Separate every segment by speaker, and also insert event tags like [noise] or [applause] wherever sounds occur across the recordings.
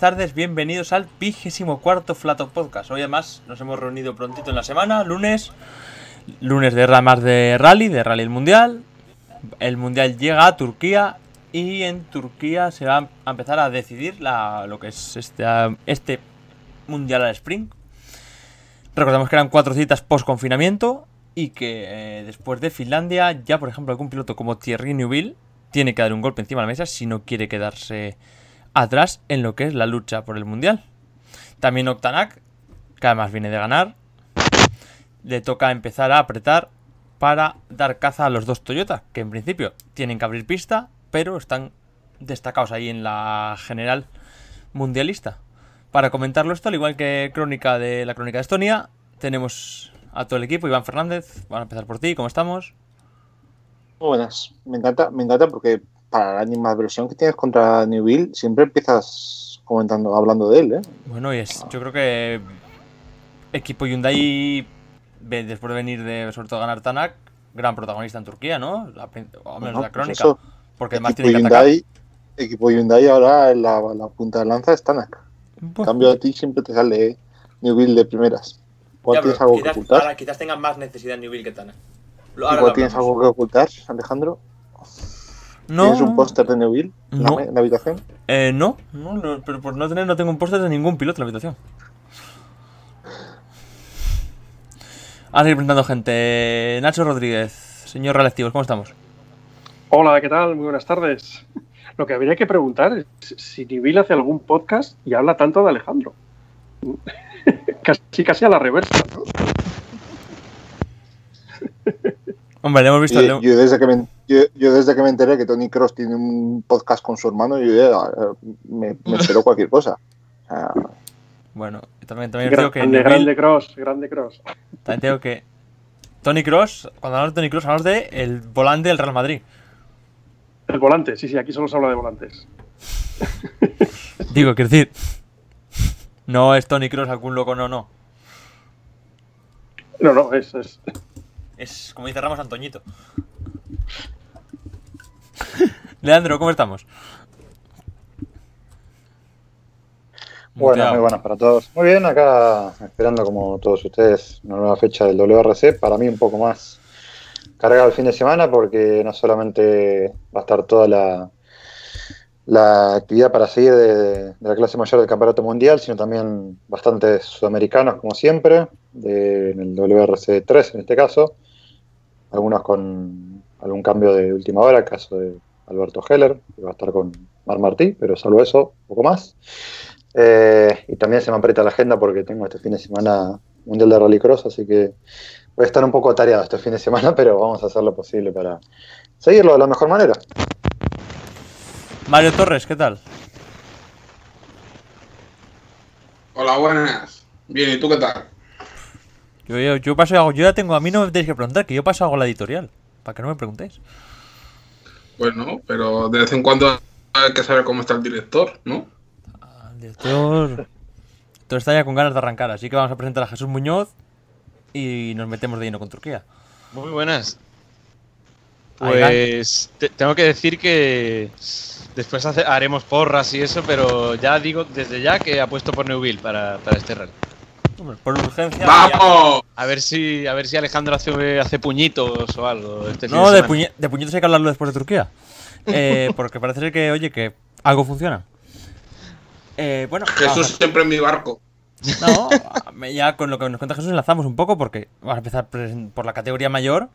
Speaker 1: tardes, bienvenidos al vigésimo cuarto Flato Podcast. Hoy además nos hemos reunido prontito en la semana, lunes, lunes de ramas de rally, de rally el mundial. El mundial llega a Turquía y en Turquía se va a empezar a decidir lo que es este, este mundial al sprint. Recordemos que eran cuatro citas post confinamiento y que eh, después de Finlandia, ya por ejemplo algún piloto como Thierry Neuville tiene que dar un golpe encima de la mesa si no quiere quedarse atrás en lo que es la lucha por el mundial. También Octanac, que además viene de ganar, le toca empezar a apretar para dar caza a los dos Toyota, que en principio tienen que abrir pista, pero están destacados ahí en la general mundialista. Para comentarlo esto, al igual que crónica de la crónica de Estonia, tenemos a todo el equipo, Iván Fernández, van a empezar por ti, ¿cómo estamos?
Speaker 2: Muy buenas. Me encanta, me encanta porque para la animadversión que tienes contra Newville siempre empiezas comentando, hablando de él, ¿eh?
Speaker 1: Bueno, y es, yo creo que equipo Hyundai, después de venir de, sobre todo, ganar Tanak, gran protagonista en Turquía, ¿no? La, o menos
Speaker 2: Bueno,
Speaker 1: la
Speaker 2: pues
Speaker 1: crónica.
Speaker 2: eso.
Speaker 1: porque además
Speaker 2: equipo
Speaker 1: tiene que atacar.
Speaker 2: Hyundai, equipo Hyundai ahora en la, la punta de lanza es Tanak. En
Speaker 1: Bueno,
Speaker 2: cambio a ti siempre te sale Newville de primeras.
Speaker 1: Ya,
Speaker 2: tienes algo que ocultar.
Speaker 1: ahora quizás tengan más necesidad en Newville que Tanak. Ahora
Speaker 2: tienes algo que ocultar, Alejandro.
Speaker 1: No,
Speaker 2: ¿Tienes un póster de Newville en,
Speaker 1: No.
Speaker 2: la, en la habitación?
Speaker 1: eh, no, no, no, pero por no tener, no tengo un póster de ningún piloto en la habitación. A seguir presentando gente. Nacho Rodríguez, señor Relectivos, ¿cómo estamos?
Speaker 3: Hola, ¿qué tal? Muy buenas tardes. Lo que habría que preguntar es si Nibil hace algún podcast y habla tanto de Alejandro. [laughs] casi, casi a la reversa, ¿no?
Speaker 1: Hombre, le hemos visto.
Speaker 2: Yo,
Speaker 1: le-
Speaker 2: yo desde que me, yo, yo desde que me enteré que Tony Cross tiene un podcast con su hermano, yo ya, eh, me, me espero cualquier cosa. O sea,
Speaker 1: Bueno, también, también os digo que
Speaker 3: Grande, grande cross, grande cross.
Speaker 1: También tengo que. Tony Cross, cuando hablamos de Tony Cross, hablamos de el volante del Real Madrid.
Speaker 3: El volante, sí, sí, aquí solo se habla de volantes.
Speaker 1: Digo, quiero decir. No es Tony Cross algún loco, no, no.
Speaker 3: No, no, es, es.
Speaker 1: Es como dice Ramos Antoñito. [laughs] Leandro, ¿cómo estamos?
Speaker 4: Bueno, muy buenas para todos. Muy bien, acá esperando como todos ustedes una nueva fecha del WRC. Para mí un poco más cargado el fin de semana porque no solamente va a estar toda la, la actividad para seguir de, de la clase mayor del Campeonato Mundial, sino también bastantes sudamericanos como siempre, de, en el WRC 3 en este caso. Algunos con algún cambio de última hora, caso de Alberto Heller, que va a estar con Mar Martí, pero salvo eso, poco más. Eh, y también se me aprieta la agenda porque tengo este fin de semana Mundial de Rallycross, así que voy a estar un poco atareado este fin de semana, [laughs] pero vamos a hacer lo posible para seguirlo de la mejor manera.
Speaker 1: Mario Torres, ¿qué tal?
Speaker 5: Hola, buenas. Bien, ¿y tú qué tal?
Speaker 1: Yo, yo, yo paso y hago. Yo ya tengo. A mí no me tenéis que preguntar, que yo paso hago la editorial. Para que no me preguntéis.
Speaker 5: Bueno, pero de vez en cuando hay que saber cómo está el director, ¿no?
Speaker 1: El director. Todo está ya con ganas de arrancar, así que vamos a presentar a Jesús Muñoz y nos metemos de lleno con Turquía.
Speaker 6: Muy buenas. Pues te- tengo que decir que después hace- haremos porras y eso, pero ya digo desde ya que apuesto por Neuville para, para este rally.
Speaker 1: Hombre, por urgencia.
Speaker 5: ¡Vamos!
Speaker 6: A ver si, a ver si Alejandro hace, hace puñitos o algo. Este
Speaker 1: No, de, puñe- de puñetos hay que hablarlo después de Turquía. Eh, [laughs] porque parece ser que, oye, que algo funciona. Eh, bueno,
Speaker 5: Jesús siempre en mi barco.
Speaker 1: No, me- ya con lo que nos cuenta Jesús enlazamos un poco porque vamos a empezar por la categoría mayor.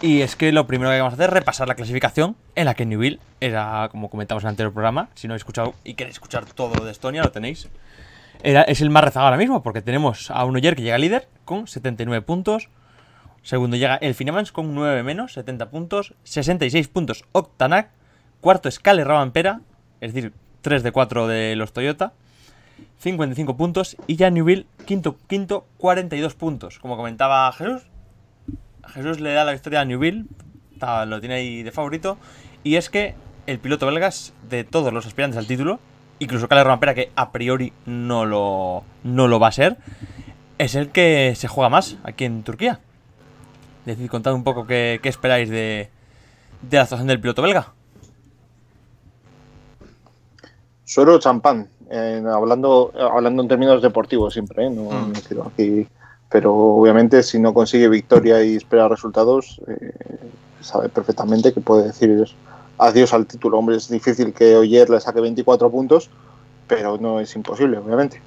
Speaker 1: Y es que lo primero que vamos a hacer es repasar la clasificación en la que Newville era, como comentamos en el anterior programa, si no habéis escuchado y queréis escuchar todo lo de Estonia, lo tenéis. Es el más rezagado ahora mismo porque tenemos a Unoyer que llega líder con 79 puntos. Segundo llega el Finemans con 9 menos, 70 puntos. 66 puntos Octanac. Cuarto es Cale Rabampera, es decir, 3 de 4 de los Toyota. 55 puntos. Y ya Newville, quinto, quinto, 42 puntos. Como comentaba Jesús, Jesús le da la victoria a Newville. Lo tiene ahí de favorito. Y es que el piloto belgas de todos los aspirantes al título, incluso Cale Rompera, que a priori no lo, no lo va a ser, es el que se juega más aquí en Turquía. Es decir, contad un poco qué, qué esperáis de, de la actuación del piloto belga.
Speaker 2: Suero champán, eh, hablando, hablando en términos deportivos siempre, ¿eh? no,
Speaker 6: Mm.
Speaker 2: no quiero aquí. Pero obviamente si no consigue victoria y espera resultados, eh, sabe perfectamente que puede decir adiós al título. Hombre, es difícil que Oyer le saque 24 puntos, pero no es imposible, obviamente.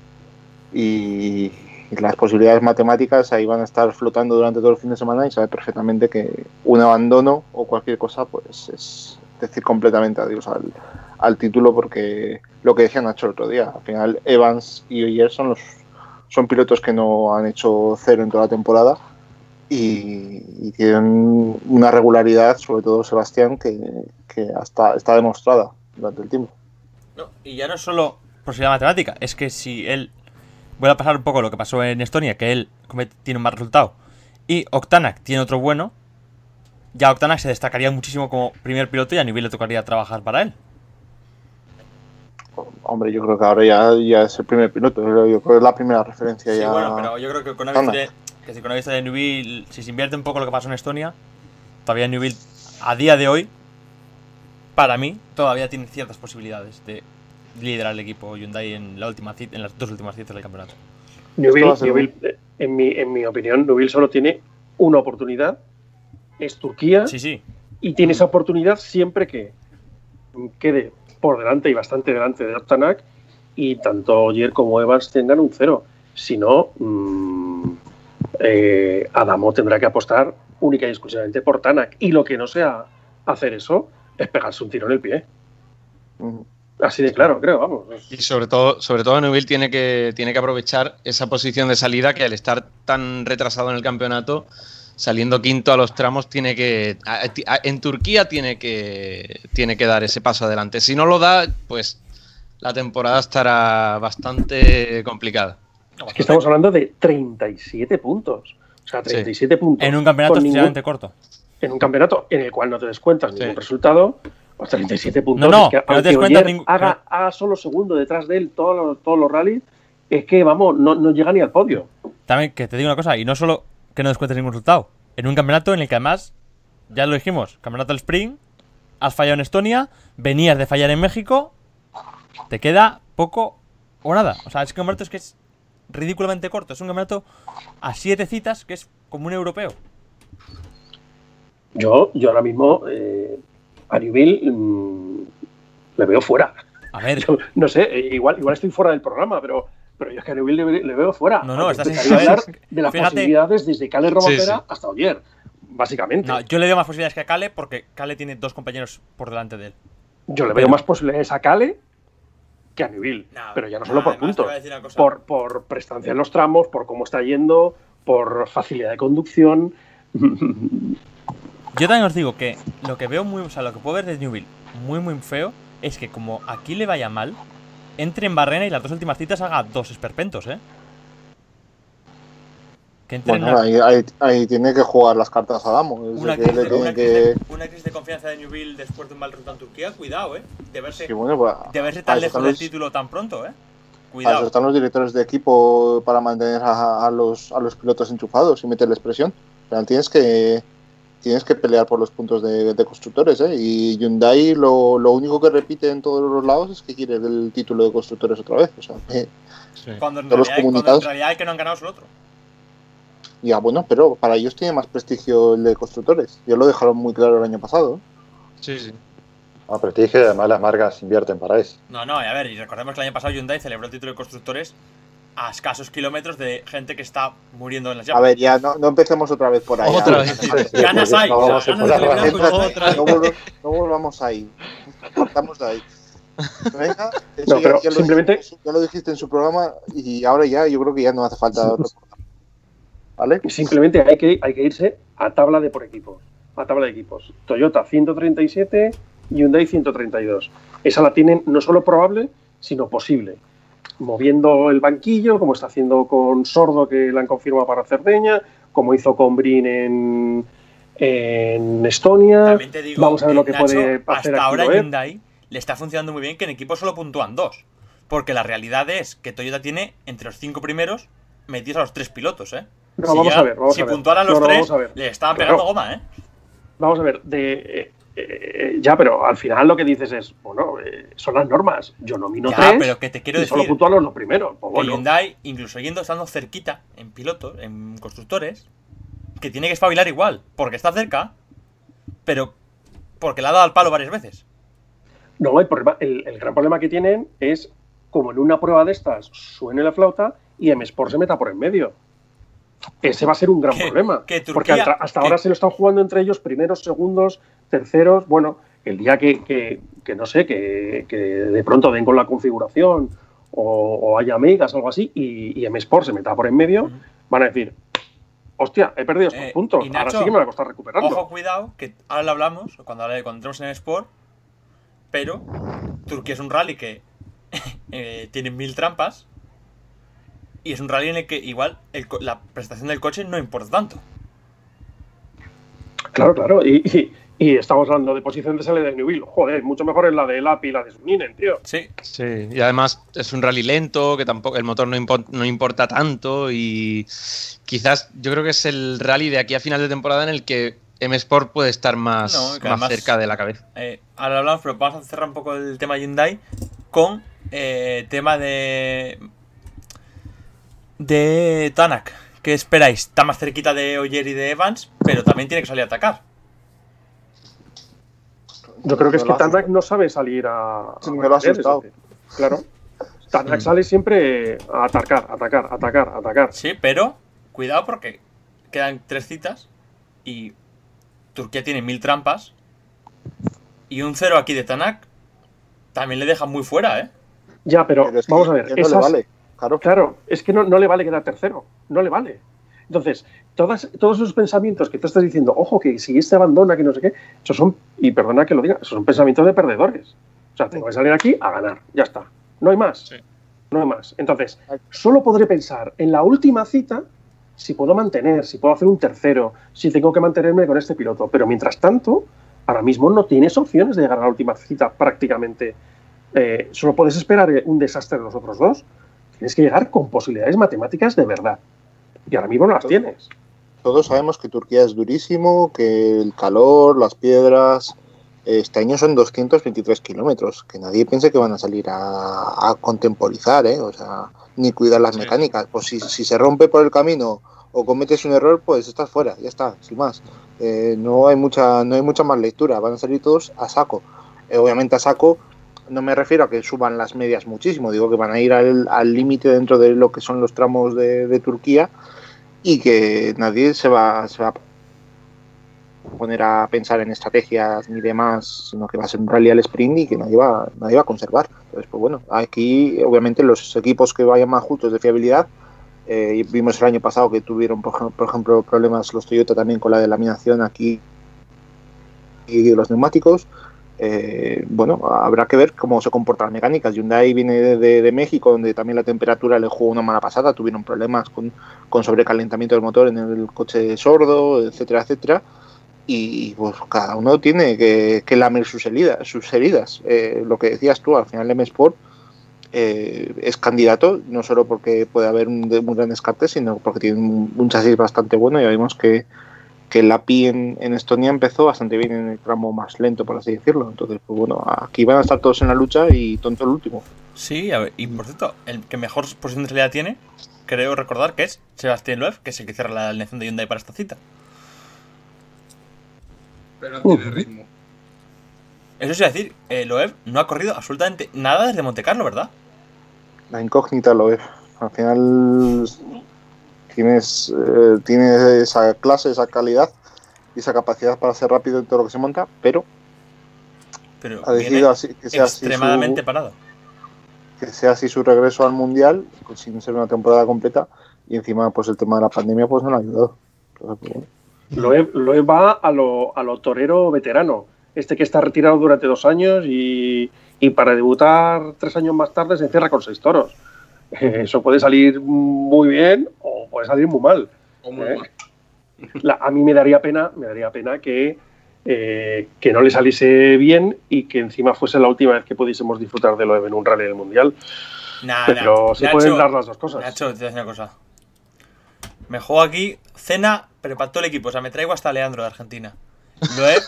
Speaker 2: Y, las posibilidades matemáticas ahí van a estar flotando durante todo el fin de semana y sabe perfectamente que un abandono o cualquier cosa, pues es decir completamente adiós al, al título porque lo que decía Nacho el otro día, al final Evans y Oyer son los son pilotos que no han hecho cero en toda la temporada y, y tienen una regularidad, sobre todo Sebastián, que, que hasta está demostrada durante el tiempo.
Speaker 1: No, y ya no es solo posibilidad matemática, es que si él. Voy a pasar un poco lo que pasó en Estonia, que él tiene un mal resultado y Octanac tiene otro bueno, ya Octanac se destacaría muchísimo como primer piloto y a nivel le tocaría trabajar para él.
Speaker 2: Hombre, yo creo que ahora ya, ya es el primer piloto, yo creo que es la primera referencia
Speaker 1: Sí,
Speaker 2: ya.
Speaker 1: bueno, pero yo creo que con una
Speaker 2: Octanac.
Speaker 1: victoria, que si con una victoria de Newville, si se invierte un poco lo que pasó en Estonia, todavía Newville, a día de hoy, para mí, todavía tiene ciertas posibilidades de liderar el equipo Hyundai en, la última, en las dos últimas citas del campeonato.
Speaker 3: Newville, eh, en, mi, en mi opinión, Newville solo tiene una oportunidad, es Turquía,
Speaker 1: Sí, sí.
Speaker 3: y tiene esa oportunidad siempre que quede por delante y bastante delante de Octanac y tanto Oyer como Evans tengan un cero. Si no, mm, eh, Adamo tendrá que apostar única y exclusivamente por Tanak. Y lo que no sea hacer eso es pegarse un tiro en el pie. Así de claro, creo, vamos.
Speaker 6: Y sobre todo, sobre todo Neuville tiene que, tiene que aprovechar esa posición de salida que al estar tan retrasado en el campeonato, saliendo quinto a los tramos, tiene que. en Turquía tiene que, tiene que dar ese paso adelante. Si no lo da, pues la temporada estará bastante complicada.
Speaker 3: Es que estamos hablando de 37 puntos. O sea, 37 puntos.
Speaker 1: En un campeonato
Speaker 3: ningún-
Speaker 1: excesivamente corto.
Speaker 3: En un campeonato en el cual no te descuentas
Speaker 6: Sí.
Speaker 3: ningún resultado, pues 37 puntos.
Speaker 1: No, no,
Speaker 3: que
Speaker 1: no te descuentas ningún-
Speaker 3: haga, haga solo segundo detrás de él todos los, todos los rallies, es que, vamos, no, no llega ni al podio.
Speaker 1: También que te digo una cosa, y no solo que no descuentes ningún resultado, en un campeonato en el que además, ya lo dijimos, campeonato del Spring, has fallado en Estonia, venías de fallar en México, te queda poco o nada. O sea, es que un campeonato es que es ridículamente corto, es un campeonato a siete citas que es como un europeo.
Speaker 3: Yo, yo ahora mismo eh, a Newville mm, le veo fuera.
Speaker 1: A ver,
Speaker 3: Yo, no sé, igual, igual estoy fuera del programa, pero, pero yo es que a Newville le, le veo fuera.
Speaker 1: No, no, estás
Speaker 3: a hablar de las
Speaker 1: Fíjate.
Speaker 3: posibilidades desde Cale
Speaker 6: Sí, sí.
Speaker 3: hasta Oyer, básicamente.
Speaker 1: no, yo le doy más posibilidades que a Kale porque Kale tiene dos compañeros por delante de él.
Speaker 3: Yo le
Speaker 1: Pero-
Speaker 3: veo más posibilidades a Cale que a Newville.
Speaker 1: No,
Speaker 3: pero ya no
Speaker 1: no,
Speaker 3: solo por puntos. Por, por prestancia en los tramos, por cómo está yendo, por facilidad de conducción. [laughs]
Speaker 1: Yo también os digo que lo que veo muy, o sea, lo que puedo ver de Newville muy muy feo es que como aquí le vaya mal, entre en barrena y las dos últimas citas haga dos esperpentos, ¿eh? Que entre en
Speaker 2: Bueno,
Speaker 1: una,
Speaker 2: ahí, ahí- ahí tiene que jugar las cartas a Damo.
Speaker 1: Una
Speaker 2: que
Speaker 1: crisis,
Speaker 2: le
Speaker 1: de, una
Speaker 2: que.
Speaker 1: crisis de- una crisis de confianza de Newville después de un mal resultado en Turquía, cuidado, ¿eh? De verse,
Speaker 2: Sí, bueno, pues,
Speaker 1: de verse tan lejos
Speaker 2: están
Speaker 1: del
Speaker 2: los-
Speaker 1: título tan pronto, ¿eh?
Speaker 2: eso
Speaker 1: Cuidado.
Speaker 2: están los directores de equipo para mantener a, a los, a los pilotos enchufados y meterles presión. Pero tienes que, tienes que pelear por los puntos de, de constructores, ¿eh? Y Hyundai lo, lo, único que repite en todos los lados es que quiere el título de constructores otra vez. O sea, que
Speaker 1: Sí. Cuando, en realidad, cuando
Speaker 2: comunicados-
Speaker 1: en realidad el que no han ganado es el otro.
Speaker 2: ya bueno, pero para ellos tiene más prestigio el de constructores. Ya lo dejaron muy claro el año pasado.
Speaker 6: Sí, sí.
Speaker 4: No, prestigio y además las marcas invierten para eso.
Speaker 1: No, no, y a ver, y recordemos que el año pasado Hyundai celebró el título de constructores a escasos kilómetros de gente que está muriendo en las
Speaker 2: A
Speaker 1: llamas.
Speaker 2: ver, ya no, no empecemos otra vez por ahí.
Speaker 6: Otra
Speaker 2: ya.
Speaker 6: vez.
Speaker 1: Ganas hay,
Speaker 4: No a
Speaker 1: ganas de
Speaker 2: volvamos ahí. Partamos de ahí. Venga, eso
Speaker 3: No,
Speaker 2: ya-
Speaker 3: pero
Speaker 2: ya, lo
Speaker 3: simplemente-
Speaker 2: dijiste, ya lo dijiste en su programa y ahora ya yo creo que ya no hace falta. ¿Vale?
Speaker 3: Simplemente hay que, hay que irse a tabla de por equipos. A tabla de equipos. Toyota 137, Hyundai 132. Esa la tienen no solo probable, sino posible. Moviendo el banquillo, como está haciendo con Sordo, que la han confirmado para Cerdeña, como hizo con Brin en, en Estonia.
Speaker 1: Digo,
Speaker 3: Vamos a ver lo que
Speaker 1: Nacho,
Speaker 3: puede hacer
Speaker 1: hasta ahora. Hyundai le está funcionando muy bien que en equipo solo puntúan dos. Porque la realidad es que Toyota tiene entre los cinco primeros metidos a los tres pilotos, ¿eh?
Speaker 3: No, vamos
Speaker 1: ya-
Speaker 3: a ver, vamos
Speaker 1: si
Speaker 3: a ver.
Speaker 1: puntuaran los
Speaker 3: no,
Speaker 1: tres, le estaban
Speaker 3: Claro.
Speaker 1: pegando goma, ¿eh?
Speaker 3: Vamos a ver, de, eh, ya, pero al final lo que dices es, bueno, eh, son las normas. Yo nomino
Speaker 1: Ya,
Speaker 3: tres
Speaker 1: pero que te quiero
Speaker 3: y
Speaker 1: decir
Speaker 3: solo los los primeros. Pues bueno,
Speaker 1: Hyundai, incluso yendo estando cerquita en pilotos, en constructores, que tiene que espabilar igual, porque está cerca, pero porque le ha dado al palo varias veces.
Speaker 3: No, el, problema- el, el gran problema que tienen es como en una prueba de estas suene la flauta y M Sport se meta por en medio. Ese va a ser un gran
Speaker 1: Que-
Speaker 3: problema.
Speaker 1: que
Speaker 3: porque hasta, hasta
Speaker 1: que-
Speaker 3: ahora se lo están jugando entre ellos primeros, segundos, terceros. Bueno, el día que, que- que no sé, que, que de pronto den con la configuración o, o haya megas o algo así y, y M Sport se meta por en medio, van a decir, hostia, he perdido estos
Speaker 1: Eh,
Speaker 3: puntos, ahora sí que me va a costar recuperarlo.
Speaker 1: Ojo, cuidado, que ahora lo hablamos cuando, cuando entremos en el Sport, pero Turquía es un rally que [laughs] eh, tiene mil trampas y es un rally en el que igual el la prestación del coche no importa tanto.
Speaker 3: Claro, claro. Y, y- y estamos hablando de posición de salida de Newville. Joder, mucho mejor es la de Lapi y la de Suninen, tío.
Speaker 1: Sí,
Speaker 6: Sí, y además es un rally lento, que tampoco el motor no, impo- no importa tanto y quizás yo creo que es el rally de aquí a final de temporada en el que M Sport puede estar más,
Speaker 1: No,
Speaker 6: más
Speaker 1: además-
Speaker 6: cerca de la cabeza.
Speaker 1: eh, ahora hablamos, pero vamos a cerrar un poco el tema Hyundai con eh, tema de de Tanak. ¿Qué esperáis? Está más cerquita de Oyer y de Evans, pero también tiene que salir a atacar.
Speaker 3: Yo creo que es que Tanak no sabe salir a.
Speaker 2: Sí, me lo ha
Speaker 3: meter,
Speaker 2: asustado.
Speaker 3: Claro. Tanak sale siempre a atacar, atacar, atacar, atacar.
Speaker 1: Sí, pero cuidado porque quedan tres citas y Turquía tiene mil trampas y un cero aquí de Tanak también le deja muy fuera, ¿eh?
Speaker 3: Ya, pero,
Speaker 2: Pero es que
Speaker 3: vamos a ver.
Speaker 2: no le
Speaker 3: esas-
Speaker 2: vale. Claro.
Speaker 3: Claro, es que no, no le vale quedar tercero. No le vale. Entonces, todas, todos esos pensamientos que tú estás diciendo, ojo, que si este abandona, que no sé qué, esos son, y perdona que lo diga, esos son pensamientos de perdedores. O sea, tengo que salir aquí a ganar, ya está. No hay más.
Speaker 6: Sí.
Speaker 3: No hay más. Entonces, solo podré pensar en la última cita si puedo mantener, si puedo hacer un tercero, si tengo que mantenerme con este piloto. Pero mientras tanto, ahora mismo no tienes opciones de llegar a la última cita prácticamente. Eh, solo puedes esperar un desastre de los otros dos. Tienes que llegar con posibilidades matemáticas de verdad. Y ahora mismo no las tienes.
Speaker 2: Todos sabemos que Turquía es durísimo, que el calor, las piedras. Este año son 223 kilómetros. Que nadie piense que van a salir a, a contemporizar, ¿eh? O sea, ni cuidar las
Speaker 6: Sí.
Speaker 2: mecánicas. Pues si, si se rompe por el camino o cometes un error, pues estás fuera, ya está, sin más. Eh, no hay mucha no hay mucha más lectura. Van a salir todos a saco. Eh, obviamente a saco no me refiero a que suban las medias muchísimo, digo que van a ir al límite dentro de lo que son los tramos de, de Turquía y que nadie se va, a poner a pensar en estrategias ni demás, sino que va a ser un rally al sprint y que nadie va, nadie va a conservar. Entonces, pues bueno, aquí obviamente los equipos que vayan más justos de fiabilidad, eh, vimos el año pasado que tuvieron, por, por ejemplo, problemas los Toyota también con la delaminación aquí y los neumáticos. Eh, bueno, habrá que ver cómo se comportan las mecánicas. Hyundai viene de, de- de México, donde también la temperatura le jugó una mala pasada, tuvieron problemas con, con sobrecalentamiento del motor en el coche sordo, etcétera, etcétera. Y pues cada uno tiene que, lamer sus heridas. Sus heridas. Eh, lo que decías tú, al final M Sport eh, es candidato, no solo porque puede haber un, un gran descarte, sino porque tiene un, un chasis bastante bueno. Ya vimos que, que el API en, en Estonia empezó bastante bien en el tramo más lento, por así decirlo. Entonces, pues bueno, aquí van a estar todos en la lucha y tonto el último.
Speaker 1: Sí, a ver, y por cierto, el que mejor posición de salida tiene, creo recordar que es Sebastián Loeb, que es el que cierra la alineación de Hyundai para esta cita.
Speaker 5: Pero no tiene ritmo.
Speaker 1: Eso sí, decir, eh, Loeb no ha corrido absolutamente nada desde Monte Carlo, ¿verdad?
Speaker 2: La incógnita lo es. Al final tienes, eh, tienes esa clase, esa calidad y esa capacidad para ser rápido en todo lo que se monta, pero
Speaker 1: Pero
Speaker 2: ha decidido así, que, sea así
Speaker 1: extremadamente
Speaker 2: su,
Speaker 1: parado.
Speaker 2: que sea así su regreso al mundial, pues, sin ser una temporada completa, y encima pues el tema de la pandemia pues no le ha ayudado. Entonces, pues, bueno.
Speaker 3: Loeb, Loeb va a lo, a lo torero veterano. Este que está retirado durante dos años y, y para debutar tres años más tarde se encierra con seis toros. [laughs] Eso puede salir muy bien o puede salir muy mal.
Speaker 5: O muy
Speaker 3: ¿Eh?
Speaker 5: mal.
Speaker 3: La- a mí me daría pena, me daría pena que, eh, que no le saliese bien y que encima fuese la última vez que pudiésemos disfrutar de Loeb en un rally del mundial.
Speaker 1: Nah,
Speaker 3: Pero
Speaker 1: nah.
Speaker 3: se
Speaker 1: Nacho,
Speaker 3: pueden dar las dos cosas.
Speaker 1: Nacho, te voy a decir una cosa. Me juego aquí, cena, pero para todo el equipo. O sea, me traigo hasta Leandro de Argentina. Loeb.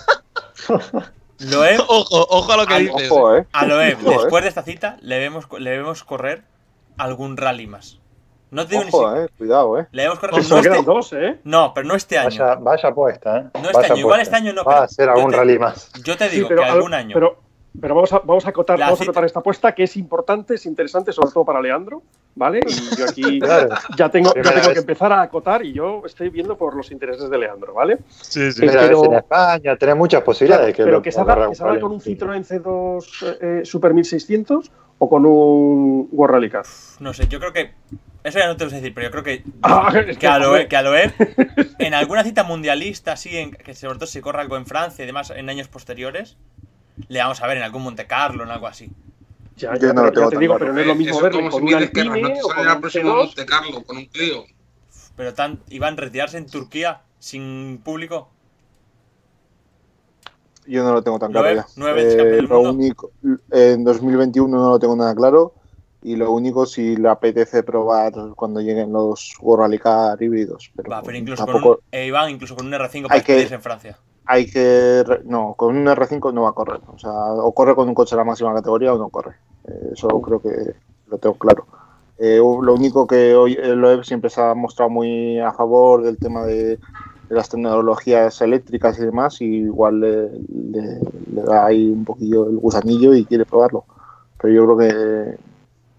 Speaker 1: Loeb. [laughs]
Speaker 6: Ojo, ojo a lo que dices.
Speaker 2: Ojo, eh.
Speaker 1: A
Speaker 2: eh.
Speaker 1: después de esta cita, le vemos, le vemos correr algún rally más. No te digo ni si.
Speaker 2: Ojo, eh. Cuidado, eh.
Speaker 1: Le vemos correr.
Speaker 3: Pues
Speaker 1: No, este,
Speaker 3: dos, ¿eh?
Speaker 1: no, pero no este año.
Speaker 4: Vaya, vaya apuesta, ¿eh?
Speaker 1: No este
Speaker 4: Vaya
Speaker 1: año, igual
Speaker 4: apuesta.
Speaker 1: este año no,
Speaker 4: Va
Speaker 1: pero
Speaker 4: a ser algún
Speaker 1: te-
Speaker 4: rally más.
Speaker 1: Yo te
Speaker 3: Sí,
Speaker 1: digo
Speaker 3: pero,
Speaker 1: que
Speaker 3: al-
Speaker 1: algún año.
Speaker 3: Pero, pero vamos, a, vamos, a acotar,
Speaker 1: La
Speaker 3: vamos a acotar esta apuesta que es importante, es interesante, sobre todo para Leandro, ¿vale? Y yo aquí [laughs]
Speaker 4: Claro.
Speaker 3: ya tengo, ya tengo que empezar a acotar y yo estoy viendo por los intereses de Leandro, ¿vale?
Speaker 6: Sí, sí.
Speaker 4: Primera
Speaker 3: pero-
Speaker 4: en España, tenés muchas posibilidades. que
Speaker 3: pero
Speaker 4: lo
Speaker 3: que salga, que salga con un. Citroën C2 eh, Super 1600 o con un World Rally Car.
Speaker 1: No sé, yo creo que. Eso ya no te lo sé decir, pero yo creo que. [laughs]
Speaker 3: Ah,
Speaker 1: que,
Speaker 3: que,
Speaker 1: a
Speaker 3: joder.
Speaker 1: que a Loeb, [laughs] en alguna cita mundialista, en, que sobre todo se corra algo en Francia y demás en años posteriores, le vamos a ver en algún Monte Carlo, en algo así.
Speaker 3: Ya,
Speaker 2: Yo
Speaker 3: ya,
Speaker 2: no
Speaker 3: pero
Speaker 2: lo
Speaker 3: ya
Speaker 2: tengo
Speaker 3: te
Speaker 2: tan
Speaker 3: digo,
Speaker 2: claro.
Speaker 3: pero no es lo mismo
Speaker 5: Eso como
Speaker 3: con
Speaker 5: si
Speaker 3: un Alpine
Speaker 5: no
Speaker 3: o
Speaker 5: te
Speaker 3: con
Speaker 5: sale la
Speaker 3: un
Speaker 5: próxima
Speaker 3: C2.
Speaker 5: Monte Carlo con un Clio.
Speaker 1: Pero tan, iban a retirarse en Turquía sin público.
Speaker 2: Yo no lo tengo tan claro ya.
Speaker 1: del
Speaker 2: lo único, en 2021 no lo tengo nada claro. Y lo único si le apetece probar cuando lleguen los World Rally Car híbridos. Pero,
Speaker 1: Va, pero incluso con un, eh, Iván, incluso con un R5 para
Speaker 2: que-
Speaker 1: en Francia.
Speaker 2: Hay que. No, con un R5 no va a correr. O sea, o corre con un coche de la máxima categoría o no corre. Eh, Eso creo que lo tengo claro. Eh, lo único que hoy el Loeb siempre se ha mostrado muy a favor del tema de, de las tecnologías eléctricas y demás, y igual le, le- le da ahí un poquillo el gusanillo y quiere probarlo. Pero yo creo que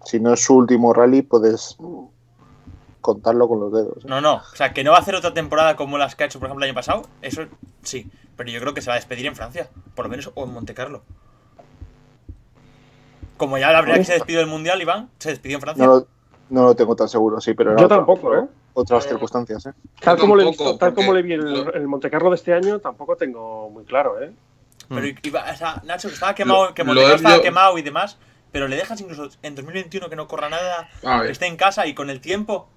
Speaker 2: si no es su último rally, puedes contarlo con los dedos. ¿eh?
Speaker 1: No, no. O sea, que no va a hacer otra temporada como las que ha hecho, por ejemplo, el año pasado. Eso sí. Pero yo creo que se va a despedir en Francia. Por lo menos, o en Monte Carlo. Como ya la verdad que se despidió del Mundial, Iván, se despidió en Francia.
Speaker 2: No lo, no lo tengo tan seguro, sí, pero
Speaker 3: Yo tampoco, ¿eh?
Speaker 2: Otras circunstancias, ¿eh?
Speaker 3: Tal como, le tal como le vi el, el Montecarlo de este año, tampoco tengo muy claro, ¿eh?
Speaker 1: Pero iba, o sea, Nacho, que estaba quemado,
Speaker 5: Lo-
Speaker 1: Monte Carlo estaba
Speaker 5: yo-
Speaker 1: quemado y demás. Pero le dejas incluso en 2021 que no corra nada, que esté en casa y con el tiempo.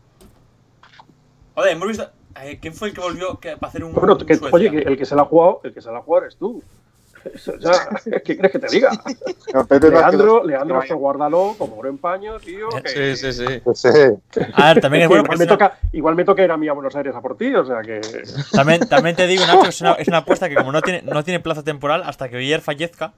Speaker 1: Joder, hemos visto. eh, ¿Quién fue el que volvió para hacer un.
Speaker 3: Bueno, que- oye, el que se la ha jugado, el que se la ha jugado eres tú. Eso ya, ¿Qué crees que te diga? Leandro, Leandro, esto guárdalo como oro en paño, tío. que-
Speaker 6: Sí, sí, sí.
Speaker 4: Sí.
Speaker 1: A ver, también es bueno
Speaker 3: igual,
Speaker 1: porque
Speaker 3: me
Speaker 1: una-
Speaker 3: toca, igual me toca ir a mí a Buenos Aires a por ti, o sea que.
Speaker 1: También, también te digo, Nacho, es una, es una apuesta que como no tiene, no tiene plazo temporal, hasta que Villar fallezca,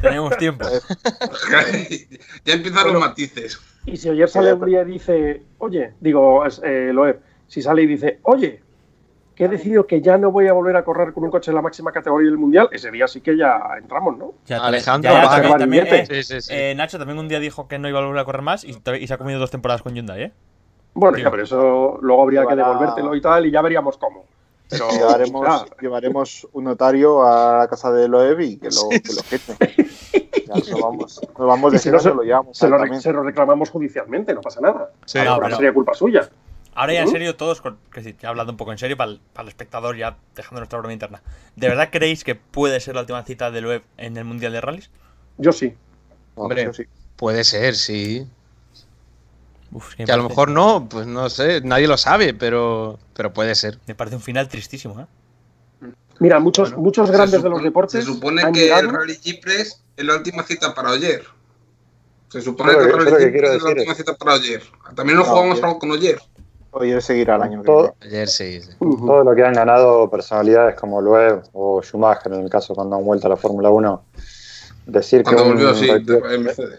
Speaker 1: tenemos tiempo. [laughs]
Speaker 5: ya empiezan los matices.
Speaker 3: Y si ayer sale un día y dice, oye, digo, eh, Loeb, si sale y dice, oye, que he decidido que ya no voy a volver a correr con un coche de la máxima categoría del mundial, ese día sí que ya entramos, ¿no?
Speaker 1: Ya,
Speaker 6: Alejandro
Speaker 1: ya, ya, también, también, eh,
Speaker 6: Sí, sí, sí.
Speaker 1: eh, Nacho también un día dijo que no iba a volver a correr más y, y se ha comido dos temporadas con Hyundai, ¿eh?
Speaker 3: Bueno, ya, pero eso luego habría que devolvértelo y tal, y ya veríamos cómo. Pero, [laughs]
Speaker 2: Llevaremos, llevaremos un notario a la casa de Loev y que lo, que lo quite. Ya, no vamos, no vamos de
Speaker 3: si no,
Speaker 2: se lo llevamos.
Speaker 3: se, lo, re-
Speaker 2: también.
Speaker 3: se lo reclamamos judicialmente, no pasa nada.
Speaker 6: Sí.
Speaker 1: No, pero-
Speaker 3: sería culpa suya.
Speaker 1: Ahora ya en serio, todos, que sí, ya hablando un poco en serio para el, para el espectador, ya dejando nuestra broma interna. ¿De verdad creéis que puede ser la última cita de Loeb en el Mundial de Rallys?
Speaker 3: Yo sí.
Speaker 6: Hombre.
Speaker 2: eso sí.
Speaker 6: Puede ser, sí.
Speaker 1: Uf, que
Speaker 6: Que a lo mejor no, pues no sé, nadie lo sabe, pero, pero puede ser.
Speaker 1: Me parece un final tristísimo, ¿eh?
Speaker 3: Mira, muchos,
Speaker 5: Bueno,
Speaker 3: muchos grandes de los deportes.
Speaker 5: Se supone
Speaker 3: han
Speaker 5: que
Speaker 3: llegado-
Speaker 5: el Rally Gipres es la última cita para ayer. Se supone
Speaker 4: lo
Speaker 5: que el
Speaker 4: que-
Speaker 5: Rally
Speaker 4: lo que
Speaker 5: Gipres es la última cita para ayer. También nos
Speaker 2: No,
Speaker 5: jugamos
Speaker 2: que-
Speaker 5: algo con ayer.
Speaker 2: Oye, seguirá el año que
Speaker 4: Todo-
Speaker 2: viene.
Speaker 6: Ayer sí.
Speaker 4: Todo lo que han ganado personalidades como Loeb o Schumacher, en el caso cuando han vuelto a la Fórmula 1, decir que un
Speaker 5: sí,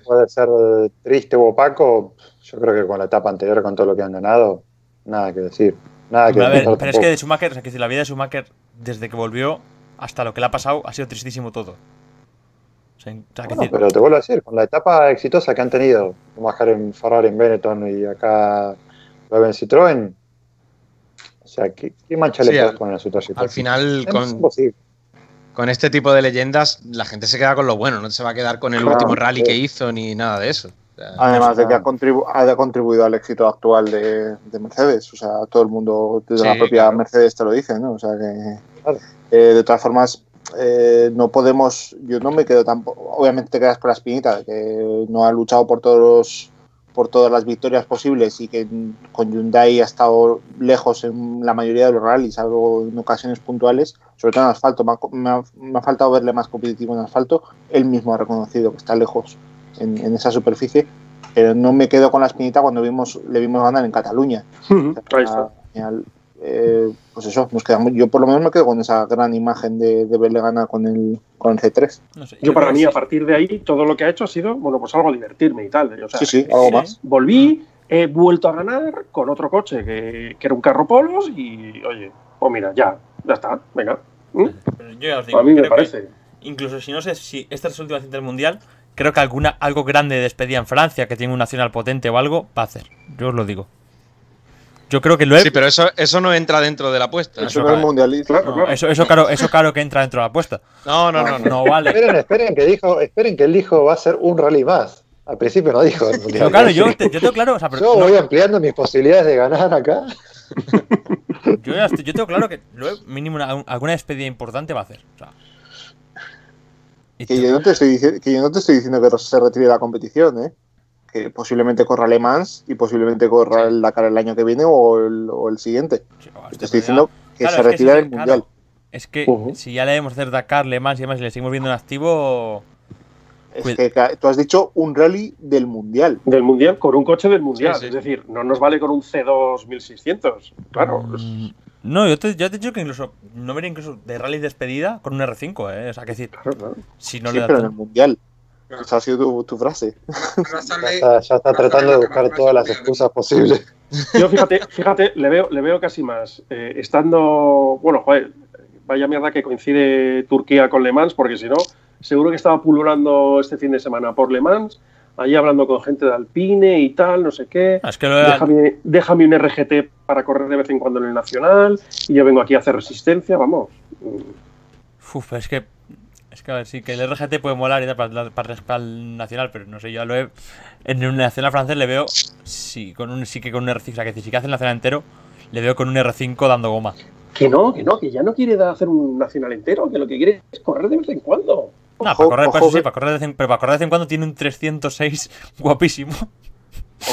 Speaker 4: puede ser eh, triste o opaco, yo creo que con la etapa anterior, con todo lo que han ganado, nada que decir. Nada que
Speaker 1: a ver, pero es que de Schumacher, o sea, que la vida de Schumacher, desde que volvió hasta lo que le ha pasado, ha sido tristísimo todo. O sea,
Speaker 4: Bueno,
Speaker 1: decir,
Speaker 4: pero te vuelvo a decir, con la etapa exitosa que han tenido, Schumacher en Ferrari, en Benetton y acá en Citroën, o sea, ¿qué, qué mancha
Speaker 6: Sí,
Speaker 4: le puedes poner a su trayectoria?
Speaker 6: Al final,
Speaker 4: Es
Speaker 6: con,
Speaker 4: imposible.
Speaker 6: con este tipo de leyendas, la gente se queda con lo bueno, no se va a quedar con el
Speaker 4: Claro,
Speaker 6: último rally
Speaker 4: sí.
Speaker 6: que hizo ni nada de eso. Sea,
Speaker 2: Además de que ha, contribu- ha contribuido al éxito actual de, de Mercedes. O sea, todo el mundo desde
Speaker 6: Sí,
Speaker 2: la propia
Speaker 6: claro.
Speaker 2: Mercedes te lo dice, ¿no? O sea que.
Speaker 4: Claro.
Speaker 2: eh, de todas formas, eh, no podemos. Yo no me quedo tampoco. Obviamente te quedas con la espinita de que no ha luchado por todos los- por todas las victorias posibles y que con Hyundai ha estado lejos en la mayoría de los rallies, algo en ocasiones puntuales, sobre todo en asfalto. Me ha, me ha- me ha faltado verle más competitivo en asfalto. Él mismo ha reconocido que está lejos en, en esa superficie, pero no me quedo con la espinita cuando vimos le vimos ganar en Cataluña. Al final, eh, pues eso, nos quedamos, yo por lo menos me quedo con esa gran imagen de, de verle ganar con el, con el C3.
Speaker 1: no sé,
Speaker 3: Yo para
Speaker 1: creo
Speaker 3: mí,
Speaker 1: que
Speaker 3: a
Speaker 1: sí.
Speaker 3: partir de ahí, todo lo que ha hecho ha sido, bueno, pues algo divertirme y tal. O sea,
Speaker 2: sí, sí,
Speaker 3: eh,
Speaker 2: algo más.
Speaker 3: volví, he vuelto a ganar con otro coche que, que era un carro polos y, oye, pues mira, ya, ya está, venga. ¿Mm?
Speaker 1: Pero yo ya os digo,
Speaker 3: A mí me parece.
Speaker 1: incluso si no sé si esta es su última cinta del mundial, creo que alguna algo grande de despedida en Francia, que tiene un nacional potente o algo, va a hacer. Yo os lo digo. Yo creo que lo he.
Speaker 6: sí, pero eso, eso no entra dentro de la apuesta.
Speaker 2: Eso no es mundialista.
Speaker 3: Claro,
Speaker 1: no,
Speaker 3: claro.
Speaker 1: eso, eso claro, eso claro que entra dentro de la apuesta.
Speaker 6: No, no, no. no.
Speaker 1: No vale.
Speaker 4: Esperen, esperen que dijo, esperen que él dijo va a ser un rally más. Al principio no dijo el mundial.
Speaker 1: Pero claro, yo, te- yo tengo claro, o sea, pero
Speaker 4: Yo
Speaker 1: no,
Speaker 4: voy ampliando mis posibilidades de ganar acá.
Speaker 1: yo, yo tengo claro que lo he- mínimo una- alguna despedida importante va a hacer. O sea,
Speaker 2: Que yo, no te estoy que yo no te estoy diciendo que se retire de la competición, ¿eh? Que posiblemente corra Le Mans y posiblemente corra el Dakar el año que viene o el, o el siguiente.
Speaker 1: sí,
Speaker 2: Te estoy diciendo
Speaker 1: ya-
Speaker 2: que
Speaker 1: claro,
Speaker 2: se
Speaker 1: es que
Speaker 2: retira del
Speaker 1: claro.
Speaker 2: mundial.
Speaker 1: Es que si ya le debemos hacer Dakar, Le Mans y demás y le seguimos viendo en activo.
Speaker 2: Es que tú has dicho un rally del mundial.
Speaker 3: Del mundial, con un coche del mundial.
Speaker 6: Sí, sí.
Speaker 3: Es decir, no nos vale con un C2 1600. Claro. es-
Speaker 1: Mm, No, yo te, yo te he dicho que incluso no vería incluso de rally despedida con un R5, ¿eh? O sea, que decir,
Speaker 3: claro, claro.
Speaker 1: si no
Speaker 2: sí,
Speaker 1: le da
Speaker 2: pero en el mundial. Esa ha sido tu, tu frase.
Speaker 4: Ya está, ya está tratando de buscar todas las excusas posibles.
Speaker 3: Yo fíjate, fíjate, le veo, le veo casi más. eh, estando, bueno, joder, vaya mierda que coincide Turquía con Le Mans, porque si no, seguro que estaba pululando este fin de semana por Le Mans, allí hablando con gente de Alpine y tal, no sé qué.
Speaker 1: Ah, es que lo de-
Speaker 3: Déjame, déjame un RGT para correr de vez en cuando en el Nacional y yo vengo aquí a hacer resistencia, vamos.
Speaker 1: Uf, es que. Es que a ver, sí, que el RGT puede molar y tal para, para, para el nacional, pero no sé, yo lo he. En el nacional francés le veo. Sí, con un, sí que con un R5. O sea, que si que hace el nacional entero, le veo con un R5 dando goma.
Speaker 3: Que no, que no, que ya no quiere hacer un Nacional entero, que lo que quiere es correr de vez en cuando.
Speaker 1: No,
Speaker 2: Ojo,
Speaker 1: para correr,
Speaker 2: ojo
Speaker 1: sí,
Speaker 2: que-
Speaker 1: para correr de vez en, pero para correr de vez en cuando tiene un 306 [laughs] guapísimo.